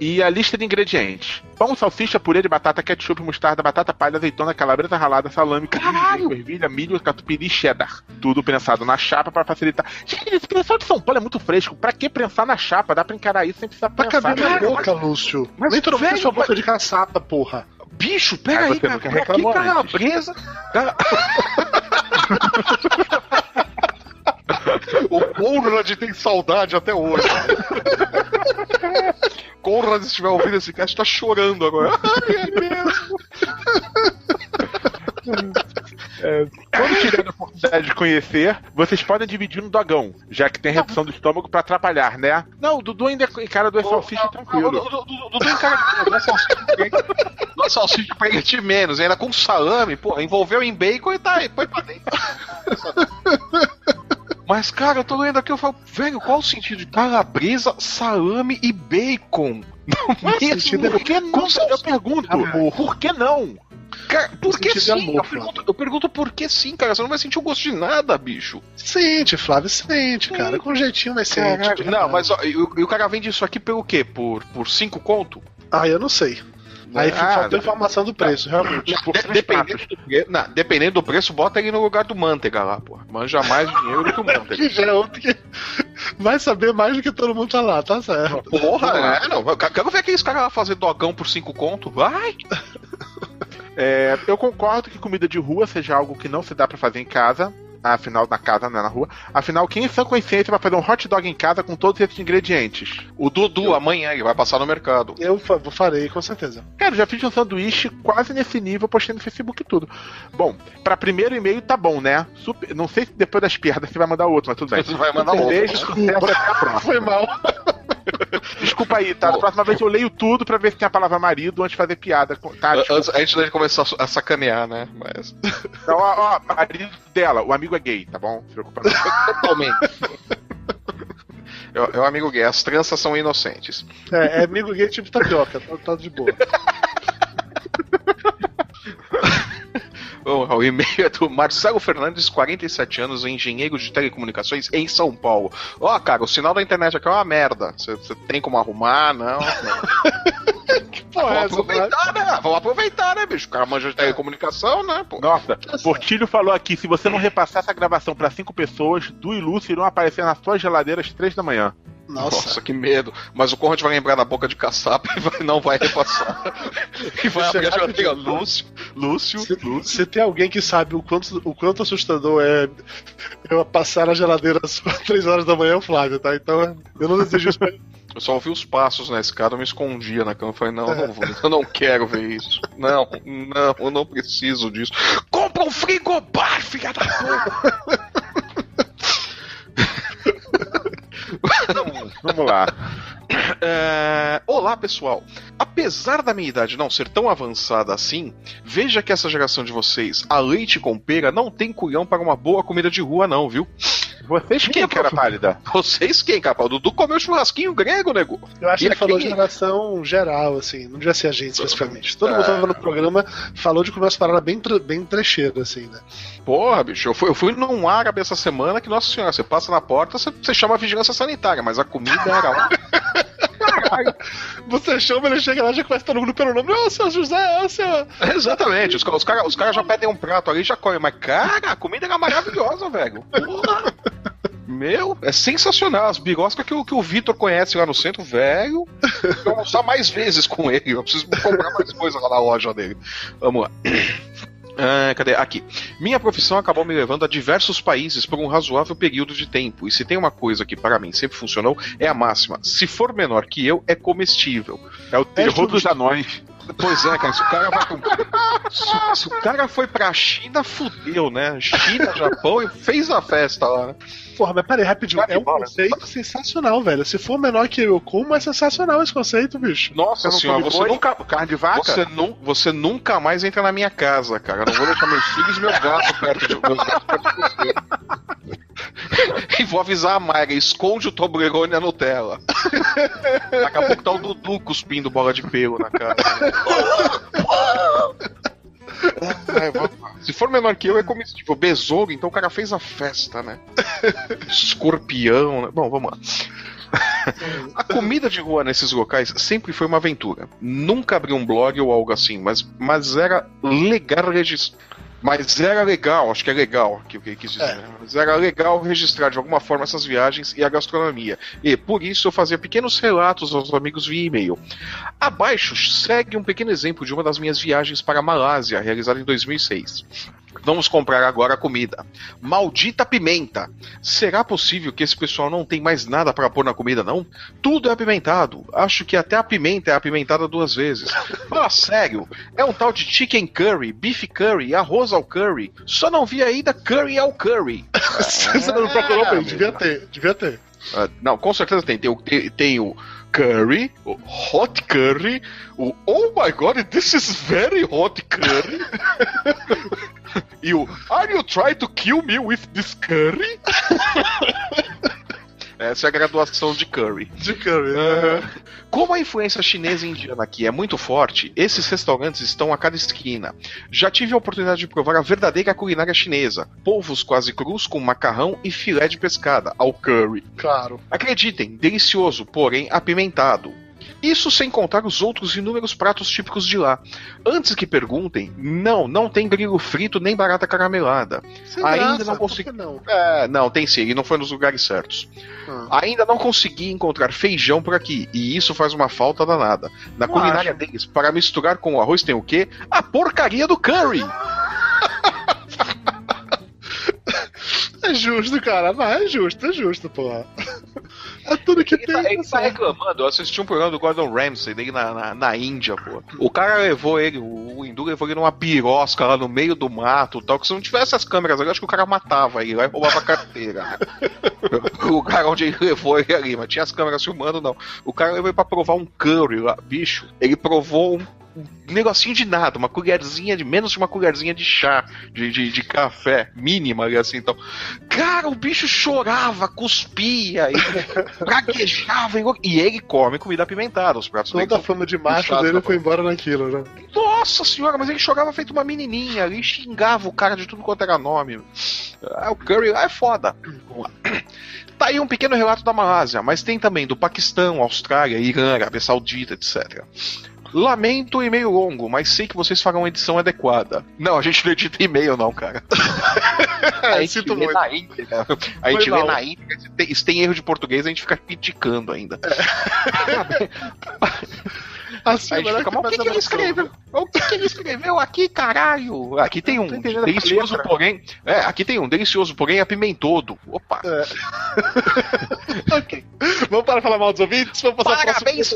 E a lista de ingredientes: pão, salsicha, purê de batata, ketchup, mostarda, batata palha, azeitona, calabresa ralada, salame, caralho, ervilha, milho, catupiry e cheddar. Tudo prensado na chapa para facilitar. Gente, esse pessoal de São Paulo é muito fresco. Pra que prensar na chapa? Dá pra encarar isso sem precisar Pra pensar. caber na boca, Lúcio. mas, Nem todo mundo tem velho, sua boca de caçapa, porra. Bicho, pega Aí aí, você cara. Pra que calabresa? [LAUGHS] O Conrad tem saudade até hoje. Conrad, se estiver ouvindo esse cast, tá chorando agora. Ai, é mesmo. Quando tiver a oportunidade de conhecer, vocês podem dividir no dogão, já que tem redução do estômago pra atrapalhar, né? Não, o Dudu ainda encara duas salsichas tranquilo. Dudu encara duas salsichas Duas salsichas pra ele de menos, ainda com salame, pô, envolveu em bacon e tá aí, põe pra dentro. Mas, cara, eu tô lendo aqui, eu falo, velho, qual o sentido de calabresa, salame e bacon? [LAUGHS] Não mesmo? Por que não? Eu pergunto, por que não? Cara, por que sim? amor, eu, pergunto, eu pergunto por que sim, cara. Você não vai sentir o gosto de nada, bicho. Sente, Flávio, sente, cara. Com jeitinho, mas sente. Não, mas ó, o- e o cara vende isso aqui pelo quê? Por, por cinco conto? Ah, eu não sei. Aí Ah, faltou informação do preço, realmente. Por De- três dependendo, do pre... não, dependendo do preço, bota ele no lugar do Manteiga lá, pô. Manja mais dinheiro do que o [LAUGHS] Manteiga. Já é outro que vai saber mais do que todo mundo tá lá, tá certo. Porra, é, não. Quero ver aqueles caras lá fazer dogão por cinco conto. Vai! [LAUGHS] É, eu concordo que comida de rua seja algo que não se dá pra fazer em casa. Afinal, na casa, não é na rua. Afinal, quem em sã consciência vai fazer um hot dog em casa com todos esses ingredientes? O Dudu, amanhã, ele vai passar no mercado. Eu fa- farei, com certeza. Cara, eu já fiz um sanduíche quase nesse nível, postei no Facebook e tudo. Bom, pra primeiro e-mail tá bom, né? Super- não sei se depois das perdas você vai mandar outro, mas tudo bem. Você [LAUGHS] vai mandar Um outro. beijo, sucesso, até a próxima. Foi mal. Desculpa aí, tá? Da próxima vez eu leio tudo pra ver se tem a palavra marido antes de fazer piada. com- Tá. Antes, antes de começar a sacanear, né? Mas. Então, ó, ó, marido dela, o amigo é gay, tá bom? Não se preocupa não. Totalmente. É o- é o amigo gay, as tranças são inocentes. É, é amigo gay tipo tapioca, tá, tá de boa. [LAUGHS] O, o e-mail é do Marcelo Fernandes, 47 anos, engenheiro de telecomunicações em São Paulo. Ó, cara, o sinal da internet aqui é uma merda. Você você tem como arrumar? Não. [LAUGHS] Que porra é Vamos aproveitar, né? Vamos aproveitar, né, bicho? O cara manja de telecomunicação, né, pô? Nossa, Portilho falou aqui: se você não repassar essa gravação pra cinco pessoas, Du e Lúcio irão aparecer na sua geladeira às três da manhã. Nossa. Nossa, que medo. Mas o Conrad vai lembrar da boca de caçapa e vai- não vai repassar. [LAUGHS] e vai Isso é abrir a geladeira. Lúcio, Lúcio, Se, Lúcio. se tem alguém que sabe o quanto, o quanto assustador é eu passar na geladeira [LAUGHS] às 3 horas da manhã, é o Flávio, tá? Então eu não desejo isso pra. Eu só ouvi os passos na escada, eu me escondia na cama. Eu falei, não, eu não vou, eu não quero ver isso. Não, não, eu não preciso disso. Compra um frigobar, filha da puta! [LAUGHS] Vamos lá. É, Olá, pessoal. Apesar da minha idade não ser tão avançada assim, veja que essa geração de vocês, a leite com pera, não tem culhão para uma boa comida de rua, não, viu? Vocês quem, cara pálida? Vocês quem, capa? O Dudu comeu churrasquinho grego, nego. Eu acho E que ele falou geração geral, assim, não devia ser a gente especificamente. Todo mundo que tava no programa falou de comer umas paradas bem, bem trecheiras, assim, né? Porra, bicho, eu fui, eu fui num árabe essa semana que, nossa senhora, você passa na porta, você, você chama a vigilância sanitária, mas a comida era [LAUGHS] [LAUGHS] Você chama, ele chega lá, já conhece todo mundo pelo nome. Ô, seu José, ô, seu... Exatamente, os, os caras os cara já pedem um prato ali e já comem. Mas, cara, a comida era maravilhosa, velho. Porra! Meu, é sensacional. As biroscas que, o- que o Vitor conhece lá no centro, velho. Vou almoçar mais vezes com ele. Eu preciso comprar mais coisa lá na loja dele. Vamos lá. Ah, cadê? Aqui. Minha profissão acabou me levando a diversos países por um razoável período de tempo. E se tem uma coisa que para mim sempre funcionou, é a máxima: se for menor que eu, é comestível. É o terror dos anões. Pois é, cara, se o cara vai pra... se, se o cara foi pra China, fudeu, né? China, Japão e fez a festa lá, né? Porra, mas peraí, rapidinho. Vai É um embora. conceito sensacional, velho. Se for menor que eu como, é sensacional esse conceito, bicho. Nossa senhora, come você boi, nunca. carne de vaca? Você, nu, você nunca mais entra na minha casa, cara. Eu não vou deixar meus filhos e perto de meus gatos perto de você. [LAUGHS] E vou avisar a Mayra, esconde o Toblerone na Nutella. Daqui a pouco tá o Dudu cuspindo bola de pelo na cara. [LAUGHS] [LAUGHS] Vou- Se for menor que eu, é comestível. Besouro, então o cara fez a festa, né? [LAUGHS] Escorpião, né? Bom, vamos lá. A comida de rua nesses locais sempre foi uma aventura. Nunca abri um blog ou algo assim, mas, mas era legal registrar. Mas era legal, acho que é legal que o que ele quis dizer. né? Mas era legal registrar de alguma forma essas viagens e a gastronomia. E por isso eu fazia pequenos relatos aos amigos via e-mail. Abaixo segue um pequeno exemplo de uma das minhas viagens para a Malásia, realizada em 2006. Vamos comprar agora a comida. Maldita pimenta! Será possível que esse pessoal não tem mais nada para pôr na comida, não? Tudo é apimentado. Acho que até a pimenta é apimentada duas vezes. Fala sério, é um tal de chicken curry, beef curry, arroz ao curry. Só não vi ainda curry ao curry. [LAUGHS] Você não procurou ele? Devia ter, devia ter. Ah, não, com certeza tem. Tem tem, tem o curry, hot curry, oh my god, this is very hot curry. [LAUGHS] o Are you trying to kill me with this curry? [LAUGHS] Essa é a graduação de curry. De curry. Como a influência chinesa e indiana aqui é muito forte, esses restaurantes estão a cada esquina. Já tive a oportunidade de provar a verdadeira culinária chinesa: polvos quase crus com macarrão e filé de pescada, ao curry. Claro. Acreditem, delicioso, porém apimentado. Isso sem contar os outros inúmeros pratos típicos de lá. Antes que perguntem, não, não tem grilo frito nem barata caramelada. Sem Ainda graça, não consegui- não. É, não, tem sim, ele não foi nos lugares certos. Ah. Ainda não consegui encontrar feijão por aqui, e isso faz uma falta danada. Na Não culinária acho. deles, para misturar com o arroz tem o quê? A porcaria do curry! [LAUGHS] É justo, cara. Vai, é justo, é justo, porra. [LAUGHS] É tudo que Ele tem. tá, ele tá tá reclamando, eu assisti um programa do Gordon Ramsay dele na, na, na Índia, pô. O cara levou ele, o, o hindu levou ele numa birosca lá no meio do mato e tal, que se não tivesse as câmeras ali, eu acho que o cara matava ele lá e roubava a carteira. [LAUGHS] o lugar onde ele levou ele ali, mas tinha as câmeras filmando, não. O cara levou ele pra provar um curry lá, bicho. Ele provou um negocinho de nada, uma colherzinha de menos de uma colherzinha de chá, de, de, de café, mínima assim, então. Cara, o bicho chorava, cuspia, e [LAUGHS] praguejava, e ele come comida apimentada, os pratos Toda a fama de macho dele foi embora naquilo, né? nossa senhora, mas ele chorava feito uma menininha ali, xingava o cara de tudo quanto era nome. Ah, o Curry lá é foda. Vamos [COUGHS] lá. Tá aí um pequeno relato da Malásia, mas tem também do Paquistão, Austrália, Irã, Arábia Saudita, etc. Lamento e meio longo, mas sei que vocês farão uma edição adequada. Não, a gente não edita e-mail, não, cara. [LAUGHS] A É, gente sinto lê muito. na íntegra. A gente Foi lê mal. na íntegra. Se tem, se tem erro de português, a gente fica criticando ainda. [LAUGHS] [LAUGHS] Assim, Aí fica, mas o que, que ele escreveu? O que, que ele escreveu aqui, caralho? Aqui tem um delicioso, porém. É, aqui tem um delicioso, porém apimentodo. Opa! [LAUGHS] Ok. Vamos para falar mal dos ouvintes? Vamos passar Parabéns!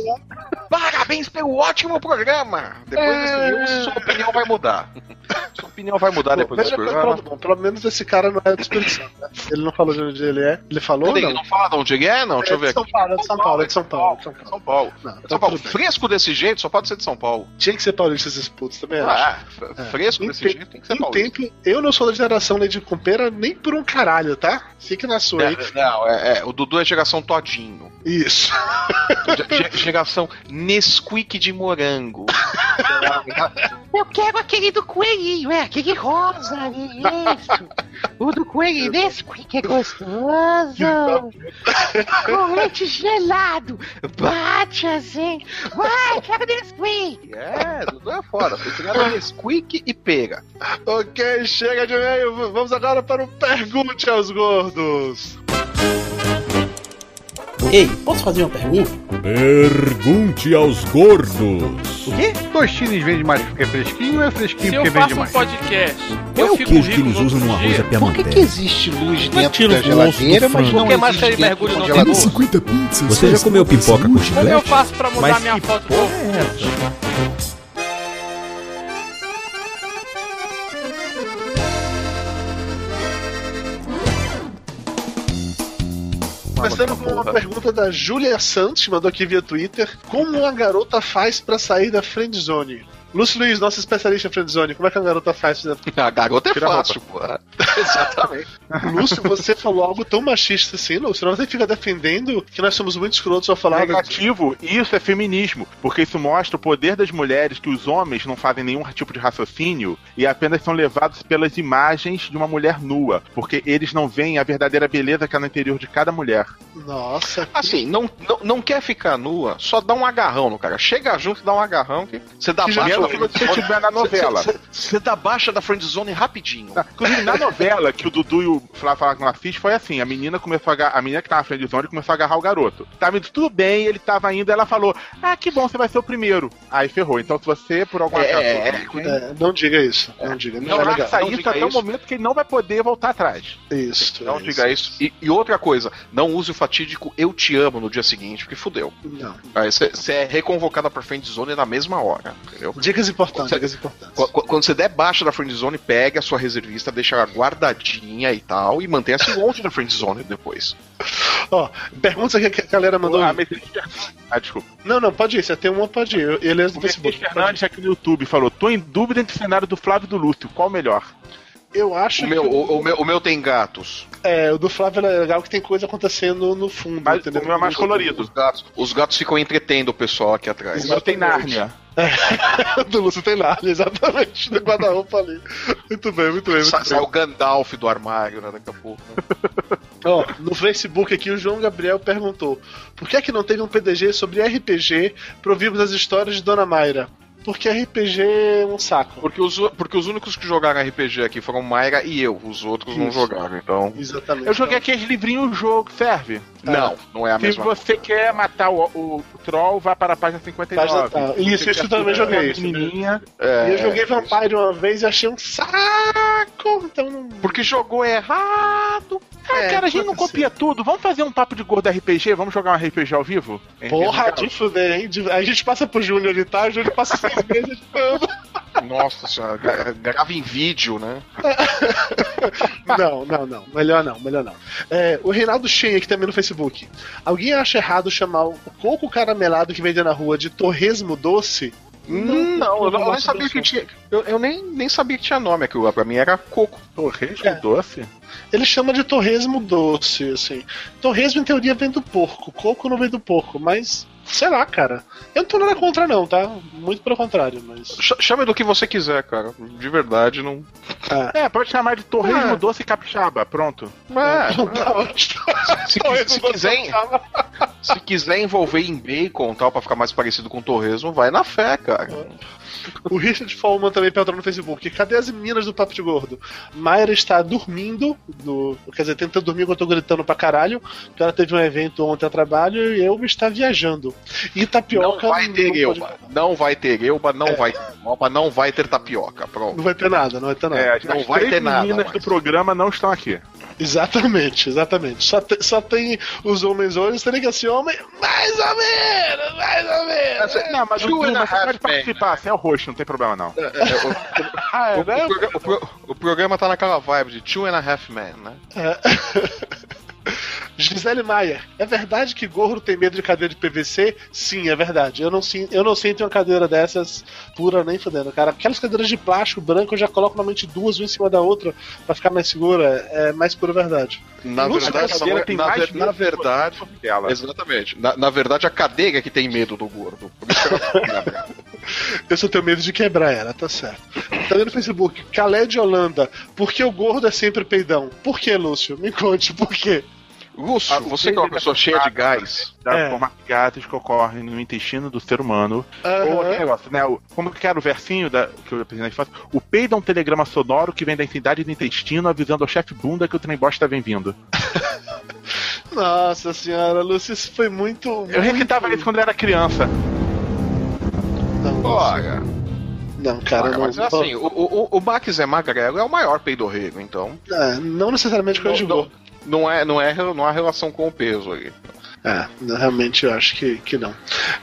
Parabéns pelo ótimo programa! Depois desse É. news, sua opinião vai mudar. Sua opinião vai mudar depois desse programa. pelo, bom, pelo menos esse cara não é desperdiçado, né? Ele não falou de onde ele é. Ele falou, Cadê? não? Ele não fala de onde ele é, não? Deixa eu é ver de São. Paulo, é de São Paulo, é de São Paulo. É de São Paulo. São Paulo. Não, São Paulo. Fresco desse jeito só pode ser de São Paulo. Tinha que ser paulista esses putos também, acho. Ah, f- fresco Em desse te- jeito tem que ser Em paulista. tempo, eu não sou da geração Lady Compeira nem por um caralho, tá? Fique na sua aí. Não, é, é, o Dudu é geração todinho. Isso. [LAUGHS] Ge- geração Nesquik de morango. [LAUGHS] Eu quero aquele do coelhinho, é aquele rosa, é isso. O do coelho Nesquik é gostoso. [LAUGHS] Com leite gelado. Bate assim. Vai, quero Nesquik. É, Dudu é foda. Foi tirado Nesquik e pega. Ok, chega de e-mail. Vamos agora para o Pergunte aos Gordos. Ei, posso fazer uma pergunta? Pergunte aos gordos. O quê? Tostines vende mais porque é fresquinho ou é fresquinho Se eu porque vende faço um mais? podcast, Qual é eu o fico queijo que eles usam no arroz dia. à Por que, que existe luz dentro da o geladeira, mas não mais existe dentro mergulha do no congelador? tabu. 50 pizzas. Você já comeu pipoca com Como eu chiclete? faço pra mudar minha foto do Começando com uma pergunta da Júlia Santos, que mandou aqui via Twitter. Como uma garota faz pra sair da friend zone? Lúcio Luiz, nosso especialista em friend zone, como é que a garota faz? [LAUGHS] A garota é Tira fácil, pô. [LAUGHS] Exatamente. Lúcio, você falou algo tão machista assim, Lúcio. Você fica defendendo que nós somos muito escrotos ao falar. Negativo, isso é feminismo, porque isso mostra o poder das mulheres, que os homens não fazem nenhum tipo de raciocínio e apenas são levados pelas imagens de uma mulher nua, porque eles não veem a verdadeira beleza que há no interior de cada mulher. Nossa. Assim, não, não, não quer ficar nua, só dá um agarrão no cara. Chega junto e dá um agarrão que você dá Que da que você tiver na novela. Você- dá baixa da friendzone rapidinho. Inclusive, na novela que o Dudu e o Flávio falaram que não assiste, foi assim: a menina começou a agarrar, a menina que tava na frente de zone começou a agarrar o garoto. Tava indo tudo bem, ele tava indo, ela falou: Ah, que bom, você vai ser o primeiro. Aí ferrou. Então, se você, por alguma É, razão, É, não diga isso. Não diga. Não, não é legal. faça Não isso diga até o momento que ele não vai poder voltar atrás. Isso. Não é diga isso. E, e outra coisa, não use o fatídico eu te amo no dia seguinte, porque fudeu. Não. Aí você é reconvocada pra friendzone na mesma hora, entendeu? Dicas importantes, Você- dicas importantes. Qu- qu- Quando você der baixa da friendzone, pega a sua reservista, deixa ela guardadinha e tal, e mantenha-se longe da friendzone depois. Ó, perguntas aqui que a galera mandou. Ah, Ah, desculpa. Não, não, pode ir. Você tem uma, pode ir. Ele é do O Facebook. Fernandes aqui no YouTube falou: Tô em dúvida entre o cenário do Flávio e do Lúcio. Qual o melhor? Eu acho O meu, que o, o meu, o meu tem gatos. é, o do Flávio é legal que tem coisa acontecendo no fundo, Mas entendeu? o meu é mais colorido. Os gatos, os gatos ficam entretendo o pessoal aqui atrás. O meu tem Nárnia. [LAUGHS] do Lúcio tem nada, exatamente, do guarda-roupa ali. Muito bem, muito bem, muito Sai bem. o Gandalf do armário, né, daqui a pouco. né? [LAUGHS] Ó, no Facebook aqui o João Gabriel perguntou: por que é que não teve um PDG sobre RPG pra ouvirmos as histórias de Dona Mayra? Porque RPG é um saco. Porque os, porque os únicos que jogaram RPG aqui foram Mayra e eu, os outros não Isso. jogaram, então. Exatamente. Eu joguei aqueles livrinhos jogo, serve? Não, não é a Se mesma você quer matar o, o, o troll, vá para a página 59. Página. Se Isso, você isso eu também joguei, uma isso. Menininha. É, E eu joguei Vampire uma vez e achei um saco. Então não. Porque jogou errado. Ah, É, cara, a gente não copia tudo. Vamos fazer um papo de gordo RPG? Vamos jogar um RPG ao vivo? Porra, de fuder, hein? De- a gente passa pro Júnior e tal, o Júnior passa seis [LAUGHS] meses editando. Nossa senhora, gra- grava em vídeo, né? [LAUGHS] Não, não, não. Melhor não, melhor não. É, o Reinaldo Shen aqui também no Facebook. Alguém acha errado chamar o coco caramelado que vende na rua de torresmo doce? Hum, não, eu, não- eu nem sabia que tinha. Eu, eu nem, nem sabia que tinha nome aquilo. Pra mim era coco. Torresmo É. doce? Ele chama de torresmo doce, assim. Torresmo, em teoria, vem do porco. Coco não vem do porco, mas. Sei lá, cara. Eu não tô nada contra, não, tá? Muito pelo contrário, mas. Ch- Chame do que você quiser, cara. De verdade, não. É, pode chamar de torresmo Ah. doce capixaba. Pronto. É, Tá ótimo. se, [LAUGHS] se doce quiser, se quiser envolver em bacon e tal, pra ficar mais parecido com torresmo, vai na fé, cara. O Richard Follman também perguntou no Facebook: cadê as meninas do Papo de Gordo? Mayra está dormindo, do, quer dizer, tentando dormir enquanto eu tô gritando pra caralho, porque ela teve um evento ontem a trabalho e eu está viajando. E tapioca. Não vai ter não pode-. Não vai ter Elba, não vai ter Elba, não vai ter tapioca. Pronto. Não vai ter nada, não vai ter nada. É, as Não as vai três ter nada meninas mais. do programa não estão aqui. Exatamente, exatamente. Só, te- só tem os homens hoje, teria que ser homem, mais ou menos, mais ou menos. Não, mas o você half pode participar, você é o roxo, não tem problema não. É, é, o, [LAUGHS] Ah, o- é, né? o progra- o pro- o programa tá naquela vibe de Two and a Half Men, né? [LAUGHS] Gisele Maia, é verdade que gordo tem medo de cadeira de PVC? Sim, é verdade. Eu não, sinto, eu não sinto uma cadeira dessas pura nem fudendo, cara. Aquelas cadeiras de plástico branco eu já coloco normalmente duas uma em cima da outra pra ficar mais segura. É mais pura verdade. Na verdade, a cadeira tem na mais ver- na verdade, Ela. exatamente. Na, na verdade, a cadeira que tem medo do gordo. [LAUGHS] Eu só tenho medo de quebrar ela, tá certo. Tá vendo no Facebook, Khaled Holanda, por que o gordo é sempre peidão? Por que, Lúcio? Me conte, por quê? Lúcio, Ah, você que é uma pessoa cheia de gás. Da É. forma de gases que ocorrem no intestino do ser humano. Aham. Ou aquele negócio, né? o- como que era o versinho da, que eu apresentei na infância? O peido é um telegrama sonoro que vem da entidade do intestino avisando ao chefe bunda que o trem bosta vem vindo. [LAUGHS] Nossa senhora, Lúcio, isso foi muito. Eu recitava isso quando eu era criança. Não, Lúcio. Não cara, não. mas é assim, o, o, o Max Zé Magrelo é o maior peidorrego, então É, não necessariamente coisa de Não, não é, não, é, não há relação com o peso ali. É, realmente eu acho que, que não.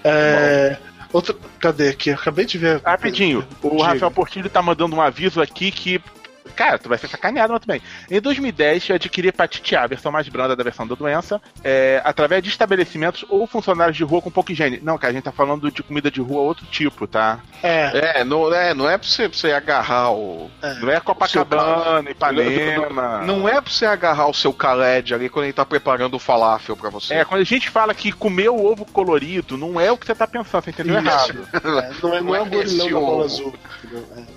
É. Outro. Cadê aqui? Eu acabei de ver. Rapidinho, o Diga. Rafael Portilho tá mandando um aviso aqui que. Cara, tu vai ser sacaneado, mas tudo bem. Em 2010, eu adquiri hepatite A, a versão mais branda da versão da doença, é, através de estabelecimentos ou funcionários de rua com pouca higiene. Não, cara, a gente tá falando de comida de rua outro tipo, tá? É, É, não é, não é pra você, pra você agarrar o. Não é Copacabana, Ipanema. Não é pra você agarrar o seu Khaled ali quando ele tá preparando o falafel pra você. É, quando a gente fala que comer o ovo colorido, não é o que você tá pensando, você entendeu Isso. errado. é, não é, não é o gorilão da bola ovo. azul.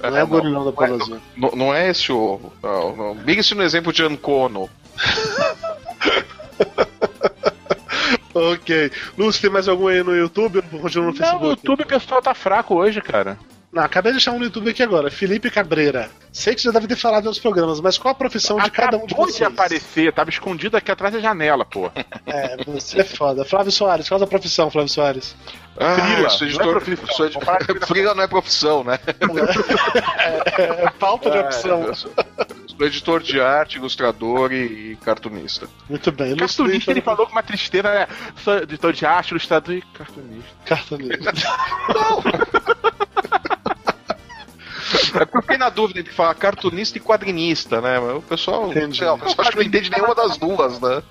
É, É, Não é o não. gorilão da bola Não é- azul. Não, não é esse ovo. Não, não. Liga-se no exemplo de Ancono. [LAUGHS] Ok. Lúcio, tem mais algum aí no YouTube? Continua no Não, Facebook? o YouTube o pessoal tá fraco hoje, cara. Não, acabei de achar um no YouTube aqui agora. Felipe Cabreira. Sei que você já deve ter falado nos programas, mas qual a profissão de cada um de Acabou de vocês? aparecer, tava escondido aqui atrás da janela, pô. [LAUGHS] É, você é foda. Flávio Soares, qual a profissão, Flávio Soares? Ah, Frila, sou não editor- é profissão. sou de [LAUGHS] Frila não é profissão, né? [LAUGHS] É, falta de opção. Eu sou, sou editor de arte, ilustrador e, e cartunista. Muito bem. Cartunista, ele eu- falou com uma tristeza, né? Sou editor de arte, ilustrador e cartunista. Cartunista. É porque eu fiquei na dúvida entre falar cartunista e quadrinista, né? O pessoal, Entendi. lá, o pessoal acho que não entende nenhuma das duas, né?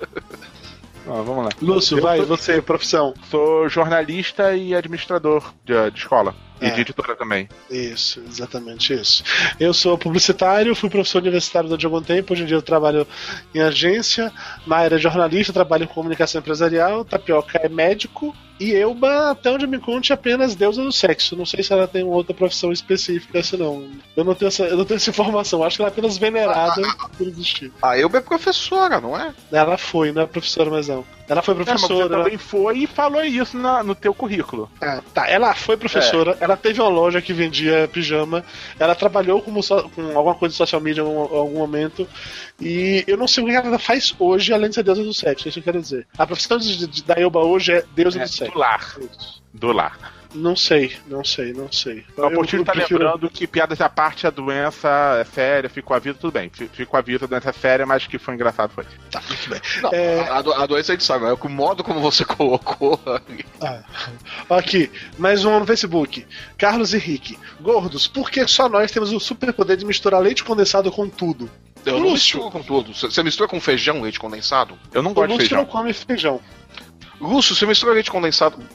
Ó, vamos lá. Lúcio, Eu vai, sou- você, profissão. Sou jornalista e administrador de, de escola. E É. de editora também. Isso, exatamente isso. Eu sou publicitário, fui professor universitário durante algum tempo, hoje em dia eu trabalho em agência, na área de jornalista, trabalho em comunicação empresarial, Tapioca é médico, e Elba, até onde eu me conte, é apenas deusa do sexo. Não sei se ela tem outra profissão específica, se não. Eu não tenho essa, eu não tenho essa informação, acho que ela é apenas venerada [LAUGHS] por existir. A Elba é professora, não é? Ela foi, não é professora mais não. Ela foi É, mas você professora. também foi e falou isso na- no teu currículo. Ah, tá, ela foi professora, ela teve uma loja que vendia pijama, ela trabalhou como so- com alguma coisa de social media em algum, algum momento, e eu não sei o que ela faz hoje, além de ser deusa do sexo, é isso que eu quero dizer. A profissão de, de, da Elba hoje é deusa É, do sexo. Do lar. Do lar. Não sei, não sei, não sei. O Portilho tá prefiro- lembrando que piadas à parte, a doença é séria, fico a vida, tudo bem. Fi- Fico a vida, a doença é séria, mas que foi engraçado foi. Tá, muito bem. Não, É. a, a doença a gente sabe, é o modo como você [LAUGHS] colocou. Ah. Aqui, mais um no Facebook. Carlos Henrique. Gordos, por que só nós temos o superpoder de misturar leite condensado com tudo? Eu não Lúcio. misturo com tudo. Você mistura com feijão, leite condensado? Eu não O gosto de Lúcio feijão. não come feijão. Lúcio, você mistura leite condensado. [LAUGHS]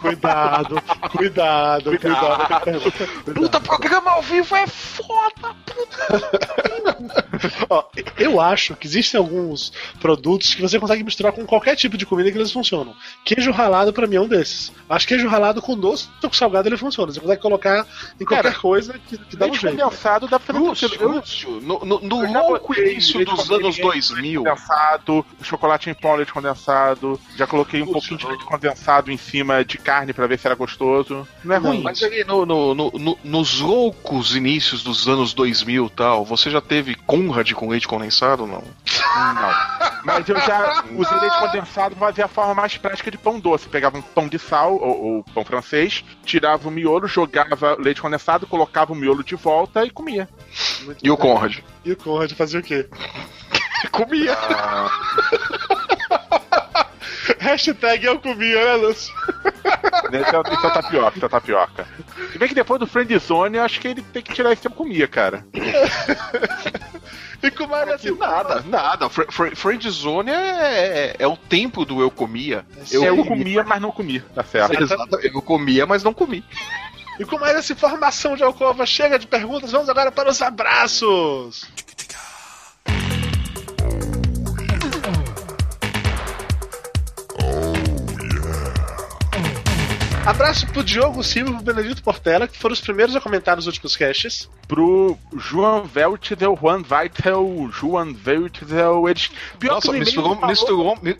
Cuidado, cuidado, cuidado. a pergunta. Puta, programa ao vivo é foda! Ó, eu acho que existem alguns produtos que você consegue misturar com qualquer tipo de comida que eles funcionam. Queijo ralado pra mim é um desses. Acho que queijo ralado com doce ou com salgado ele funciona. Você consegue colocar em qualquer Cara, coisa que, que dá um Leite jeito. condensado dá pra fazer Lúcio, Lúcio, no, no, no louco início dos anos 2000, Condensado, chocolate em pó, leite condensado. Já coloquei um Lúcio, pouquinho de leite condensado em cima de carne pra ver se era gostoso. Não é Não, ruim. Mas ali no, no- no- no- nos loucos inícios dos anos 2000 e tal, você já teve Conrad com leite condensado não? Não. Mas eu já usei leite condensado pra fazer a forma mais prática de pão doce. Pegava um pão de sal, ou, ou pão francês, tirava o miolo, jogava leite condensado, colocava o miolo de volta e comia. E o Conrad? E o Conrad fazia o quê? [LAUGHS] [LAUGHS] Comia. [LAUGHS] Hashtag eu comia, né, Lúcio? Esse é, é o tapioca, esse é tapioca. Se bem que depois do Friendzone, eu acho que ele tem que tirar esse eu comia, cara. [LAUGHS] E como era assim? Nada, nada. Fr fr friendzone é, é, é o tempo do eu comia. Eu, Eu, comia, mas não comi, tá certo. Exato, eu comia, mas não comi. E com mais essa informação de Alcova, chega de perguntas, vamos agora para os abraços. Abraço pro Diogo Silva e pro Benedito Portela, que foram os primeiros a comentar nos últimos casts. Pro João Veltzel, Juan Weitel, João Veltzel, eles. Pior Nossa, misturou, misturou, mi-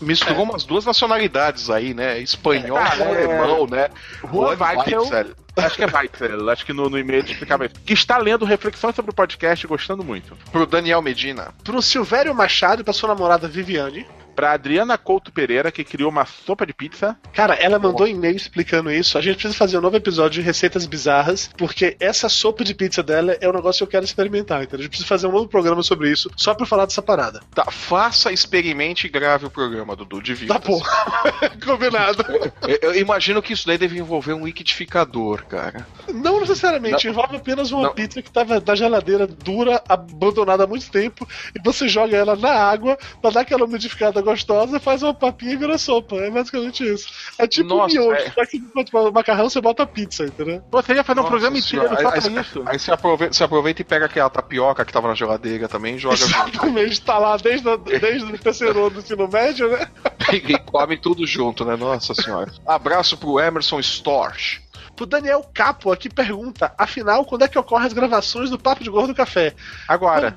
misturou umas duas nacionalidades aí, né? Espanhol É, com cara, alemão, né? Juan Weitel. Weitzel. Acho que é Weitel, acho que no, no e-mail explicava isso. Que está lendo reflexões sobre o podcast e gostando muito. Pro Daniel Medina. Pro Silvério Machado e pra sua namorada Viviane. Pra Adriana Couto Pereira, que criou uma sopa de pizza. Cara, ela mandou e-mail explicando isso. A gente precisa fazer um novo episódio de receitas bizarras, porque essa sopa de pizza dela é um negócio que eu quero experimentar, entendeu? A gente precisa fazer um novo programa sobre isso, só pra falar dessa parada. Tá, faça, experimente e grave o programa, Dudu, de Tá bom. [LAUGHS] Combinado. Eu, eu imagino que isso daí deve envolver um liquidificador, cara. Não necessariamente, envolve apenas uma Não. pizza que tava na geladeira dura, abandonada há muito tempo, e você joga ela na água pra dar aquela umidificada gostosa, faz uma papinha e vira sopa. É basicamente isso. É tipo Nossa, um miojo, é. só que tipo, macarrão você bota pizza, entendeu? Você ia fazer um Nossa programa inteiro só pra aí- isso. Aí você aproveita, você aproveita e pega aquela tapioca que tava na geladeira também e joga. Exatamente, tá lá desde, a- desde o terceiro ano do ensino médio, né? [LAUGHS] e come tudo junto, né? Nossa senhora. Abraço pro Emerson Storch. Pro Daniel Capo aqui pergunta: afinal, quando é que ocorrem as gravações do Papo de Gordo Café? Agora.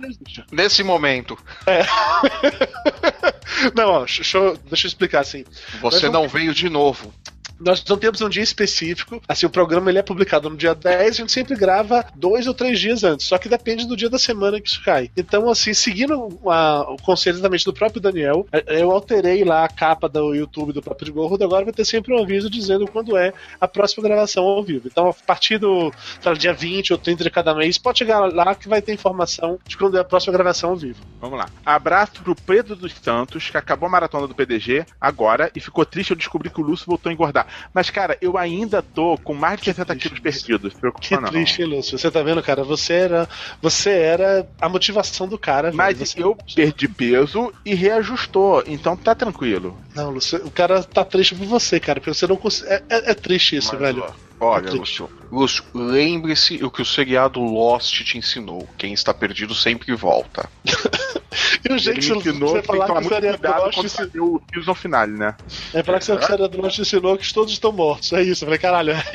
Nesse momento, [LAUGHS] Não, ó, deixa eu, deixa eu explicar assim. você não veio de novo. Nós não temos um dia específico. Assim, o programa ele é publicado no dia 10, a gente sempre grava dois ou três dias antes. Só que depende do dia da semana que isso cai. Então, assim, seguindo a- o conselho exatamente do próprio Daniel, eh, eu alterei lá a capa do YouTube do Papo de Gordo. Agora vai ter sempre um aviso dizendo quando é a próxima gravação ao vivo. Então, a partir do lá, dia 20 ou 30 de cada mês, pode chegar lá que vai ter informação de quando é a próxima gravação ao vivo. Vamos lá. Abraço pro Pedro dos Santos, que acabou a maratona do PDG agora e ficou triste ao descobrir que o Lúcio voltou a engordar. Mas, cara, eu ainda tô com mais de 60 quilos perdidos. Que não. triste, Lúcio? Você tá vendo, cara? Você era, você era a motivação do cara. Mas Você- eu perdi peso e reajustou, então tá tranquilo. Não, Lúcio, o cara tá triste por você, cara, porque você não consegue. É, é- é triste isso, Mas, velho. ó, Olha. Lúcio, Lúcio, lembre-se o que o seriado Lost te ensinou. Quem está perdido sempre volta. [LAUGHS] E o jeito que você, ensinou você que falar que o muito seriado Lost quando ensinou- o season finale, né? É falar que o seriado Lost ensinou que todos estão mortos. É isso. Eu falei, caralho, [LAUGHS]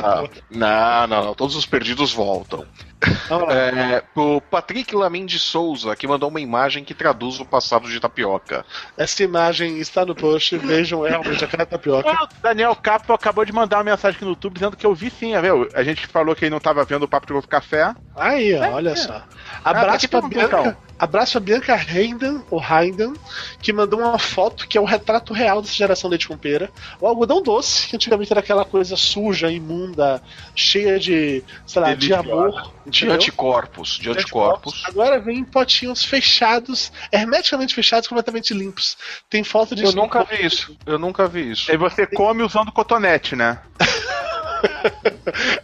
não, não, não, não, todos os perdidos voltam. É, pro Patrick Lamin de Souza, que mandou uma imagem que traduz o passado de tapioca. Essa imagem está no post. Vejam é realmente a cara da tapioca. O Daniel Capo acabou de mandar uma mensagem aqui no YouTube dizendo que eu vi sim, viu? A gente falou que ele não tava vendo o Papo de Outro Café. Aí, ó, olha só. Abraço aqui pra tem um Bianca. Abraço a Bianca Heinden, ou Heinden, que mandou uma foto que é o retrato real dessa geração leite com pera. O algodão doce, que antigamente era aquela coisa suja, imunda, cheia de, sei lá, de amor. De entendeu? anticorpos, de anticorpos. Agora vem em potinhos fechados, hermeticamente fechados, completamente limpos. Tem foto disso. Eu nunca vi isso. Eu nunca vi isso. Aí você come usando cotonete, né? [LAUGHS]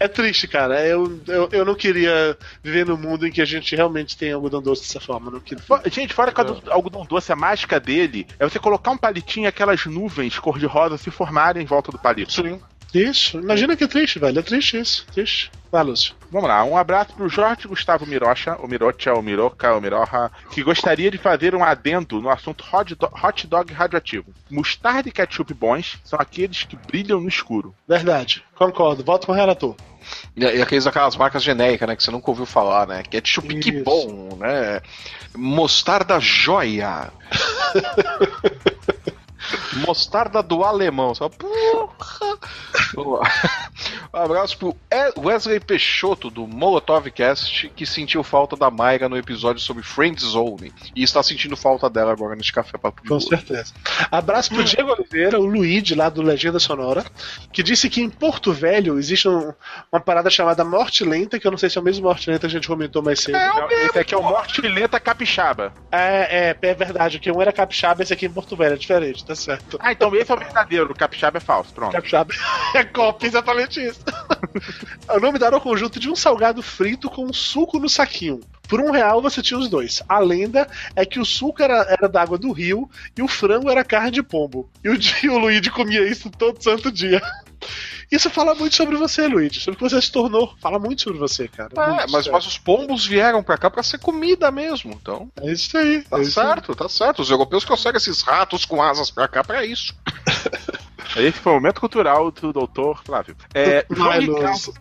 É triste, cara. Eu, eu, eu não queria viver num mundo em que a gente realmente tem algodão doce dessa forma. Não queria. Gente, fora que o algodão doce, a mágica dele é você colocar um palitinho e aquelas nuvens cor-de-rosa se formarem em volta do palito. Sim. Isso, imagina que é triste, velho. É triste isso. Triste. Vai, Lúcio. Vamos lá, um abraço pro Jorge Gustavo Mirocha, o Mirocha, o Miroca, o Miroha, que gostaria de fazer um adendo no assunto hot, do- hot dog radioativo. Mostarda e ketchup bons são aqueles que brilham no escuro. Verdade. Concordo. Volto com o relator. E, e aqueles aquelas marcas genéricas, né? Que você nunca ouviu falar, né? Ketchup que Isso. bom, né? Mostarda joia. [LAUGHS] Mostarda do alemão. Só, porra. Vamos lá. Um abraço pro Wesley Peixoto, do Molotov Cast, que sentiu falta da Mayra no episódio sobre Friend Zone. E está sentindo falta dela agora neste café papo Com certeza. Abraço pro Diego Oliveira, o Luigi, lá do Legenda Sonora, que disse que em Porto Velho existe um- uma parada chamada Morte Lenta, que eu não sei se é o mesmo Morte Lenta que a gente comentou mais cedo. Não, esse aqui é o Morte Lenta Capixaba. É, é, é verdade, que um era capixaba, esse aqui em Porto Velho, é diferente, tá certo. Ah, então esse é o verdadeiro, o Capixaba é falso, pronto. Capixaba [LAUGHS] é cópia, exatamente isso. [LAUGHS] o nome dado ao conjunto de um salgado frito com um suco no saquinho. Por um real você tinha os dois. A lenda é que o suco era, era da água do rio e o frango era carne de pombo. E o, Di- [LAUGHS] o Luigi comia isso todo santo dia. Isso fala muito sobre você, Luigi. Sobre o que você se tornou. Fala muito sobre você, cara. É, Muito, mas, mas os pombos vieram pra cá pra ser comida mesmo, então. É isso aí. Tá é isso aí. certo, tá certo. Os europeus conseguem esses ratos com asas pra cá pra isso. [LAUGHS] Esse foi o momento cultural do doutor Flávio. É, João. Ricardo,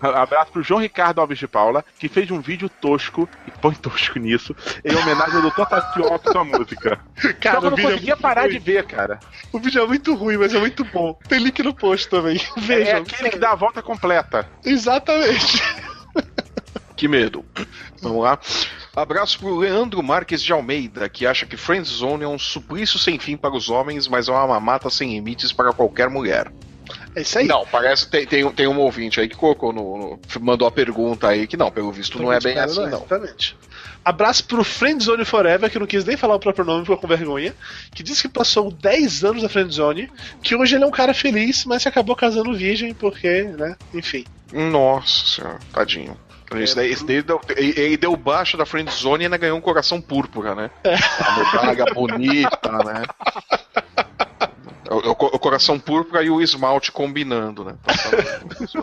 [LAUGHS] abraço pro João Ricardo Alves de Paula, que fez um vídeo tosco, e põe tosco nisso, em homenagem ao doutor Tapioca sua música. [LAUGHS] Cara, Só que eu não é conseguia muito parar ruim. de ver, cara. o vídeo é muito ruim, mas é muito bom. Tem link no post também. É Vejam. aquele que dá a volta completa. Exatamente. Que medo. Vamos lá. Abraço pro Leandro Marques de Almeida, que acha que Friendzone é um suplício sem fim para os homens, mas é uma mamata sem limites para qualquer mulher. É isso aí. Não, parece tem, tem, tem um ouvinte aí que colocou no, no- mandou a pergunta aí que não, pelo visto não é bem assim, não. Exatamente. Abraço pro Friendzone Forever, que não quis nem falar o próprio nome, ficou com vergonha. Que disse que passou 10 anos na Friendzone, que hoje ele é um cara feliz, mas que acabou casando virgem, porque, né? Enfim. Nossa senhora, tadinho. Esse daí, esse daí deu, ele deu baixo da friend zone e ainda ganhou um coração púrpura, né? A medalha bonita, né? O, o- o coração púrpura e o esmalte combinando, né? [LAUGHS]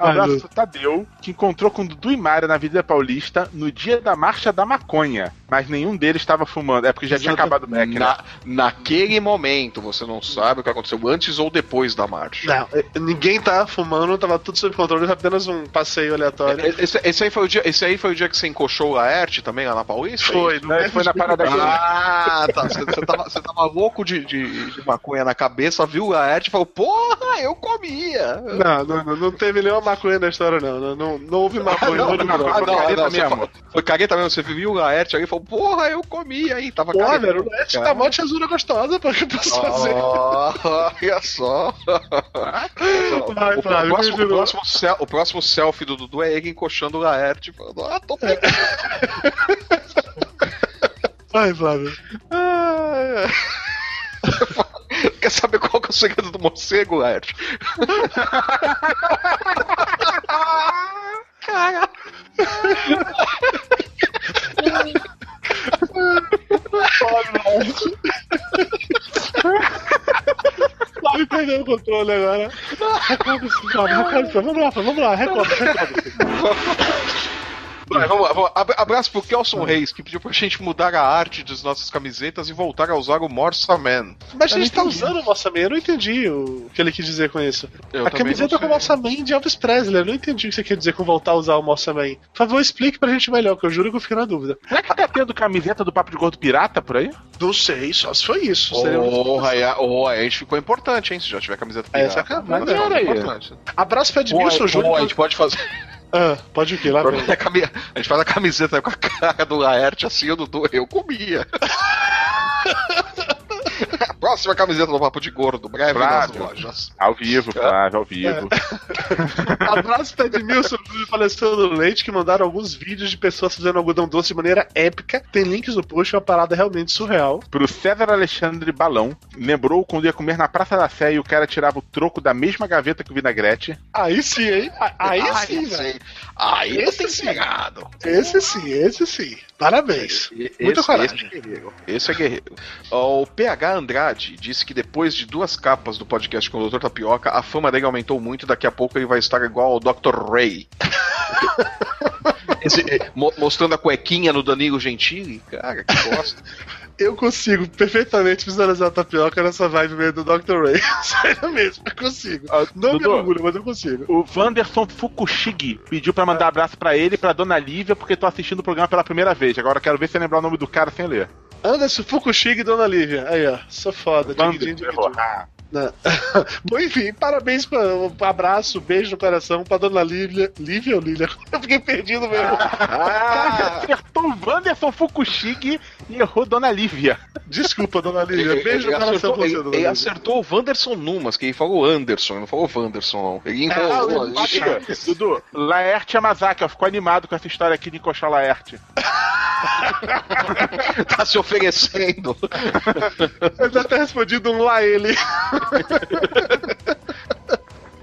Um abraço pro Tadeu, que encontrou com Dudu e Mara na Avenida Paulista no dia da Marcha da Maconha. Mas nenhum deles estava fumando. É porque já tinha Exato. acabado o Mac, né? Na, naquele momento, você não sabe o que aconteceu antes ou depois da marcha. Não, ninguém tá fumando, tava tudo sob controle, foi apenas um passeio aleatório. Esse, esse aí foi o dia, esse aí foi o dia que você encoxou o Laerte também lá na Paulista? Foi, Não, ele foi na parada aqui. Ah, tá. Você, você tava, você tava louco de, de, de maconha na cabeça, viu o Laerte e falou: Porra, eu comia! Não, não, não, não teve nenhuma maconha na história, não. Não, não, não houve maconha. não, no não, não, Ah, não, não, você mesmo. fa- Foi careta mesmo, você viu o Laerte ali e falou: Porra, eu comia, hein? Tava Porra, careta. velho, o Net tá mó tesura gostosa, pra que eu posso fazer? Olha só. Vai, o, Flávio, próximo, o, próximo sel- o próximo selfie do Dudu é ele encoxando o Laerte falando: Ah, tô pegando. [LAUGHS] Vai, Flávio. Ah, [LAUGHS] Quer saber qual que é o segredo do morcego, Laerte? [LAUGHS] Cara. Flávio perdeu o controle agora. Recorda-se, Flávio, recorda-se. Vamos lá, vamos lá, recorda, recorda. Vai, vamos lá, vamos lá. Abra- Abraço pro Kelson Reis, que pediu pra gente mudar a arte das nossas camisetas e voltar a usar o Morsa Man. Mas a gente tá usando o Mossa Man, eu não entendi o que ele quis dizer com isso. Eu a camiseta não com o sei. Mossa Man de Elvis Presley, eu não entendi o que você quer dizer com voltar a usar o Mossa Man. Por favor, explique pra gente melhor, que eu juro que eu fiquei na dúvida. Será que tá tendo camiseta do Papo de Gordo Pirata por aí? Não sei, só se foi isso. Seria um- Porra, aí a- oh, a gente ficou importante, hein? Se já tiver camiseta É, pirata. sacanagem. Mas é importante. Abraço pra Edmilson aí- Júnior. pô, a gente pode fazer. Ah, pode que? Lá. A cami- a gente faz a camiseta com a [LAUGHS] cara do Laerte assim, o Dudu, eu comia. [LAUGHS] Próxima camiseta do Papo de Gordo, breve nas lojas. Ao vivo, Flávio, ao vivo. [LAUGHS] Abraço pra Edmilson e Alessandro Leite, que mandaram alguns vídeos de pessoas fazendo algodão doce de maneira épica. Tem links no post, é uma parada realmente surreal. Pro César Alexandre Balão, lembrou quando ia comer na Praça da Sé e o cara tirava o troco da mesma gaveta que o vinagrete. Aí sim, hein? Aí Ai, sim, sei. velho. Aí Esse tem sim. pegado. Esse sim, esse sim. Parabéns. Esse, Muita coragem. Esse é guerreiro. Esse é guerreiro. O PH Andrade disse que depois de duas capas do podcast com o Dr. Tapioca, a fama dele aumentou muito e daqui a pouco ele vai estar igual ao Dr. Ray. [LAUGHS] Esse, mo- mostrando a cuequinha no Danilo Gentili. Cara, que bosta. [LAUGHS] Eu consigo perfeitamente visualizar a tapioca nessa vibe meio do Dr. Ray. [LAUGHS] Sério mesmo, eu consigo. Ah, Não me Dudu, orgulho, mas eu consigo. O Wanderson Fukushigi pediu pra mandar abraço pra ele e pra Dona Lívia, porque tô assistindo o programa pela primeira vez. Agora quero ver se lembrar o nome do cara sem ler. Anderson Fukushig e Dona Lívia. Aí, ó. Sou foda. Dig, dig, dig, dig. ah. Não. [LAUGHS] Bom, enfim, parabéns, pra, um abraço, beijo no coração pra Dona Lívia. Lívia ou Lília? [LAUGHS] Eu fiquei perdido mesmo. [LAUGHS] Caraca, acertou o Wanderson Fukushigi e errou Dona Lívia. Desculpa, Dona Lívia. Beijo no ele, coração acertou, pra você, Dona ele Lívia. acertou o Wanderson Numas, que ele falou Anderson, ele não falou Wanderson, não. Ele enrolou. Ah, ali. Dudu, Laerte Yamazaki, ó, ficou animado com essa história aqui de encoxar Laerte. tá se oferecendo. Eu já até respondido um lá ele. [LAUGHS]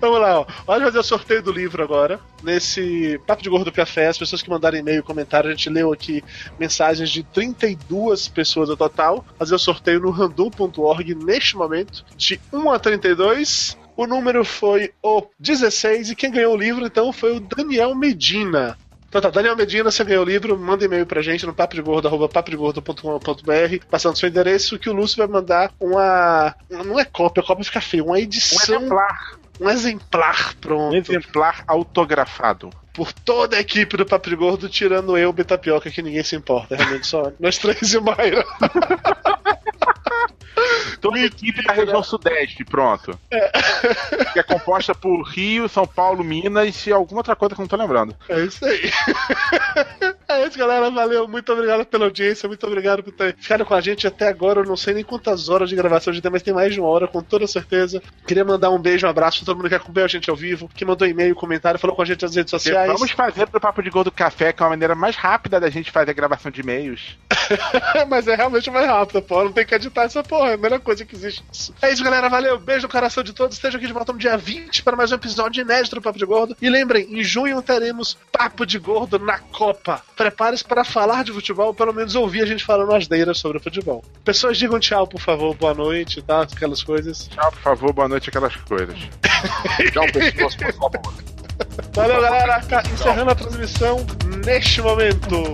Vamos lá, ó. Vamos fazer o sorteio do livro agora. Nesse Papo de Gordo Café, as pessoas que mandaram e-mail comentário, a gente leu aqui mensagens de 32 pessoas no total. Fazer o sorteio no random.org neste momento, de 1 a 32. O número foi o 16 e quem ganhou o livro então foi o Daniel Medina. Então tá, Daniel Medina, você ganhou o livro, manda e-mail pra gente no papodegordo.com.br, passando seu endereço, que o Lúcio vai mandar uma. Não é cópia, cópia fica feia, uma Um edição. exemplar. Um exemplar, pronto. Um exemplar autografado. Por toda a equipe do Papo de Gordo, tirando eu, Betapioca, que ninguém se importa. Realmente só nós três e o Mayra. [LAUGHS] Toda a equipe da região sudeste, pronto. Que é composta por Rio, São Paulo, Minas e alguma outra coisa que eu não tô lembrando. É isso aí. É isso, galera. Valeu. Muito obrigado pela audiência. Muito obrigado por ter ficado com a gente até agora. Eu não sei nem quantas horas de gravação a gente tem, mas tem mais de uma hora, com toda certeza. Queria mandar um beijo, um abraço pra todo mundo que acompanhou a gente ao vivo, que mandou e-mail, comentário, falou com a gente nas redes sociais. Vamos fazer pro Papo de Gordo Café, que é uma maneira mais rápida da gente fazer a gravação de e-mails. [LAUGHS] mas é realmente mais rápido, pô. Não tem que editar essa porra. É a melhor coisa que existe. É isso, galera. Valeu. Beijo no coração de todos. Esteja aqui de volta no dia 20 para mais um episódio inédito do Papo de Gordo. E lembrem, em junho teremos Papo de Gordo na Copa. Prepare-se para falar de futebol, ou pelo menos ouvir a gente falando asneiras sobre o futebol. Pessoas, digam tchau, por favor. Boa noite, tá? Aquelas coisas. Tchau, por favor, boa noite, aquelas coisas. [LAUGHS] Tchau, pessoas, por favor. Valeu, galera. Ca- Encerrando a transmissão neste momento.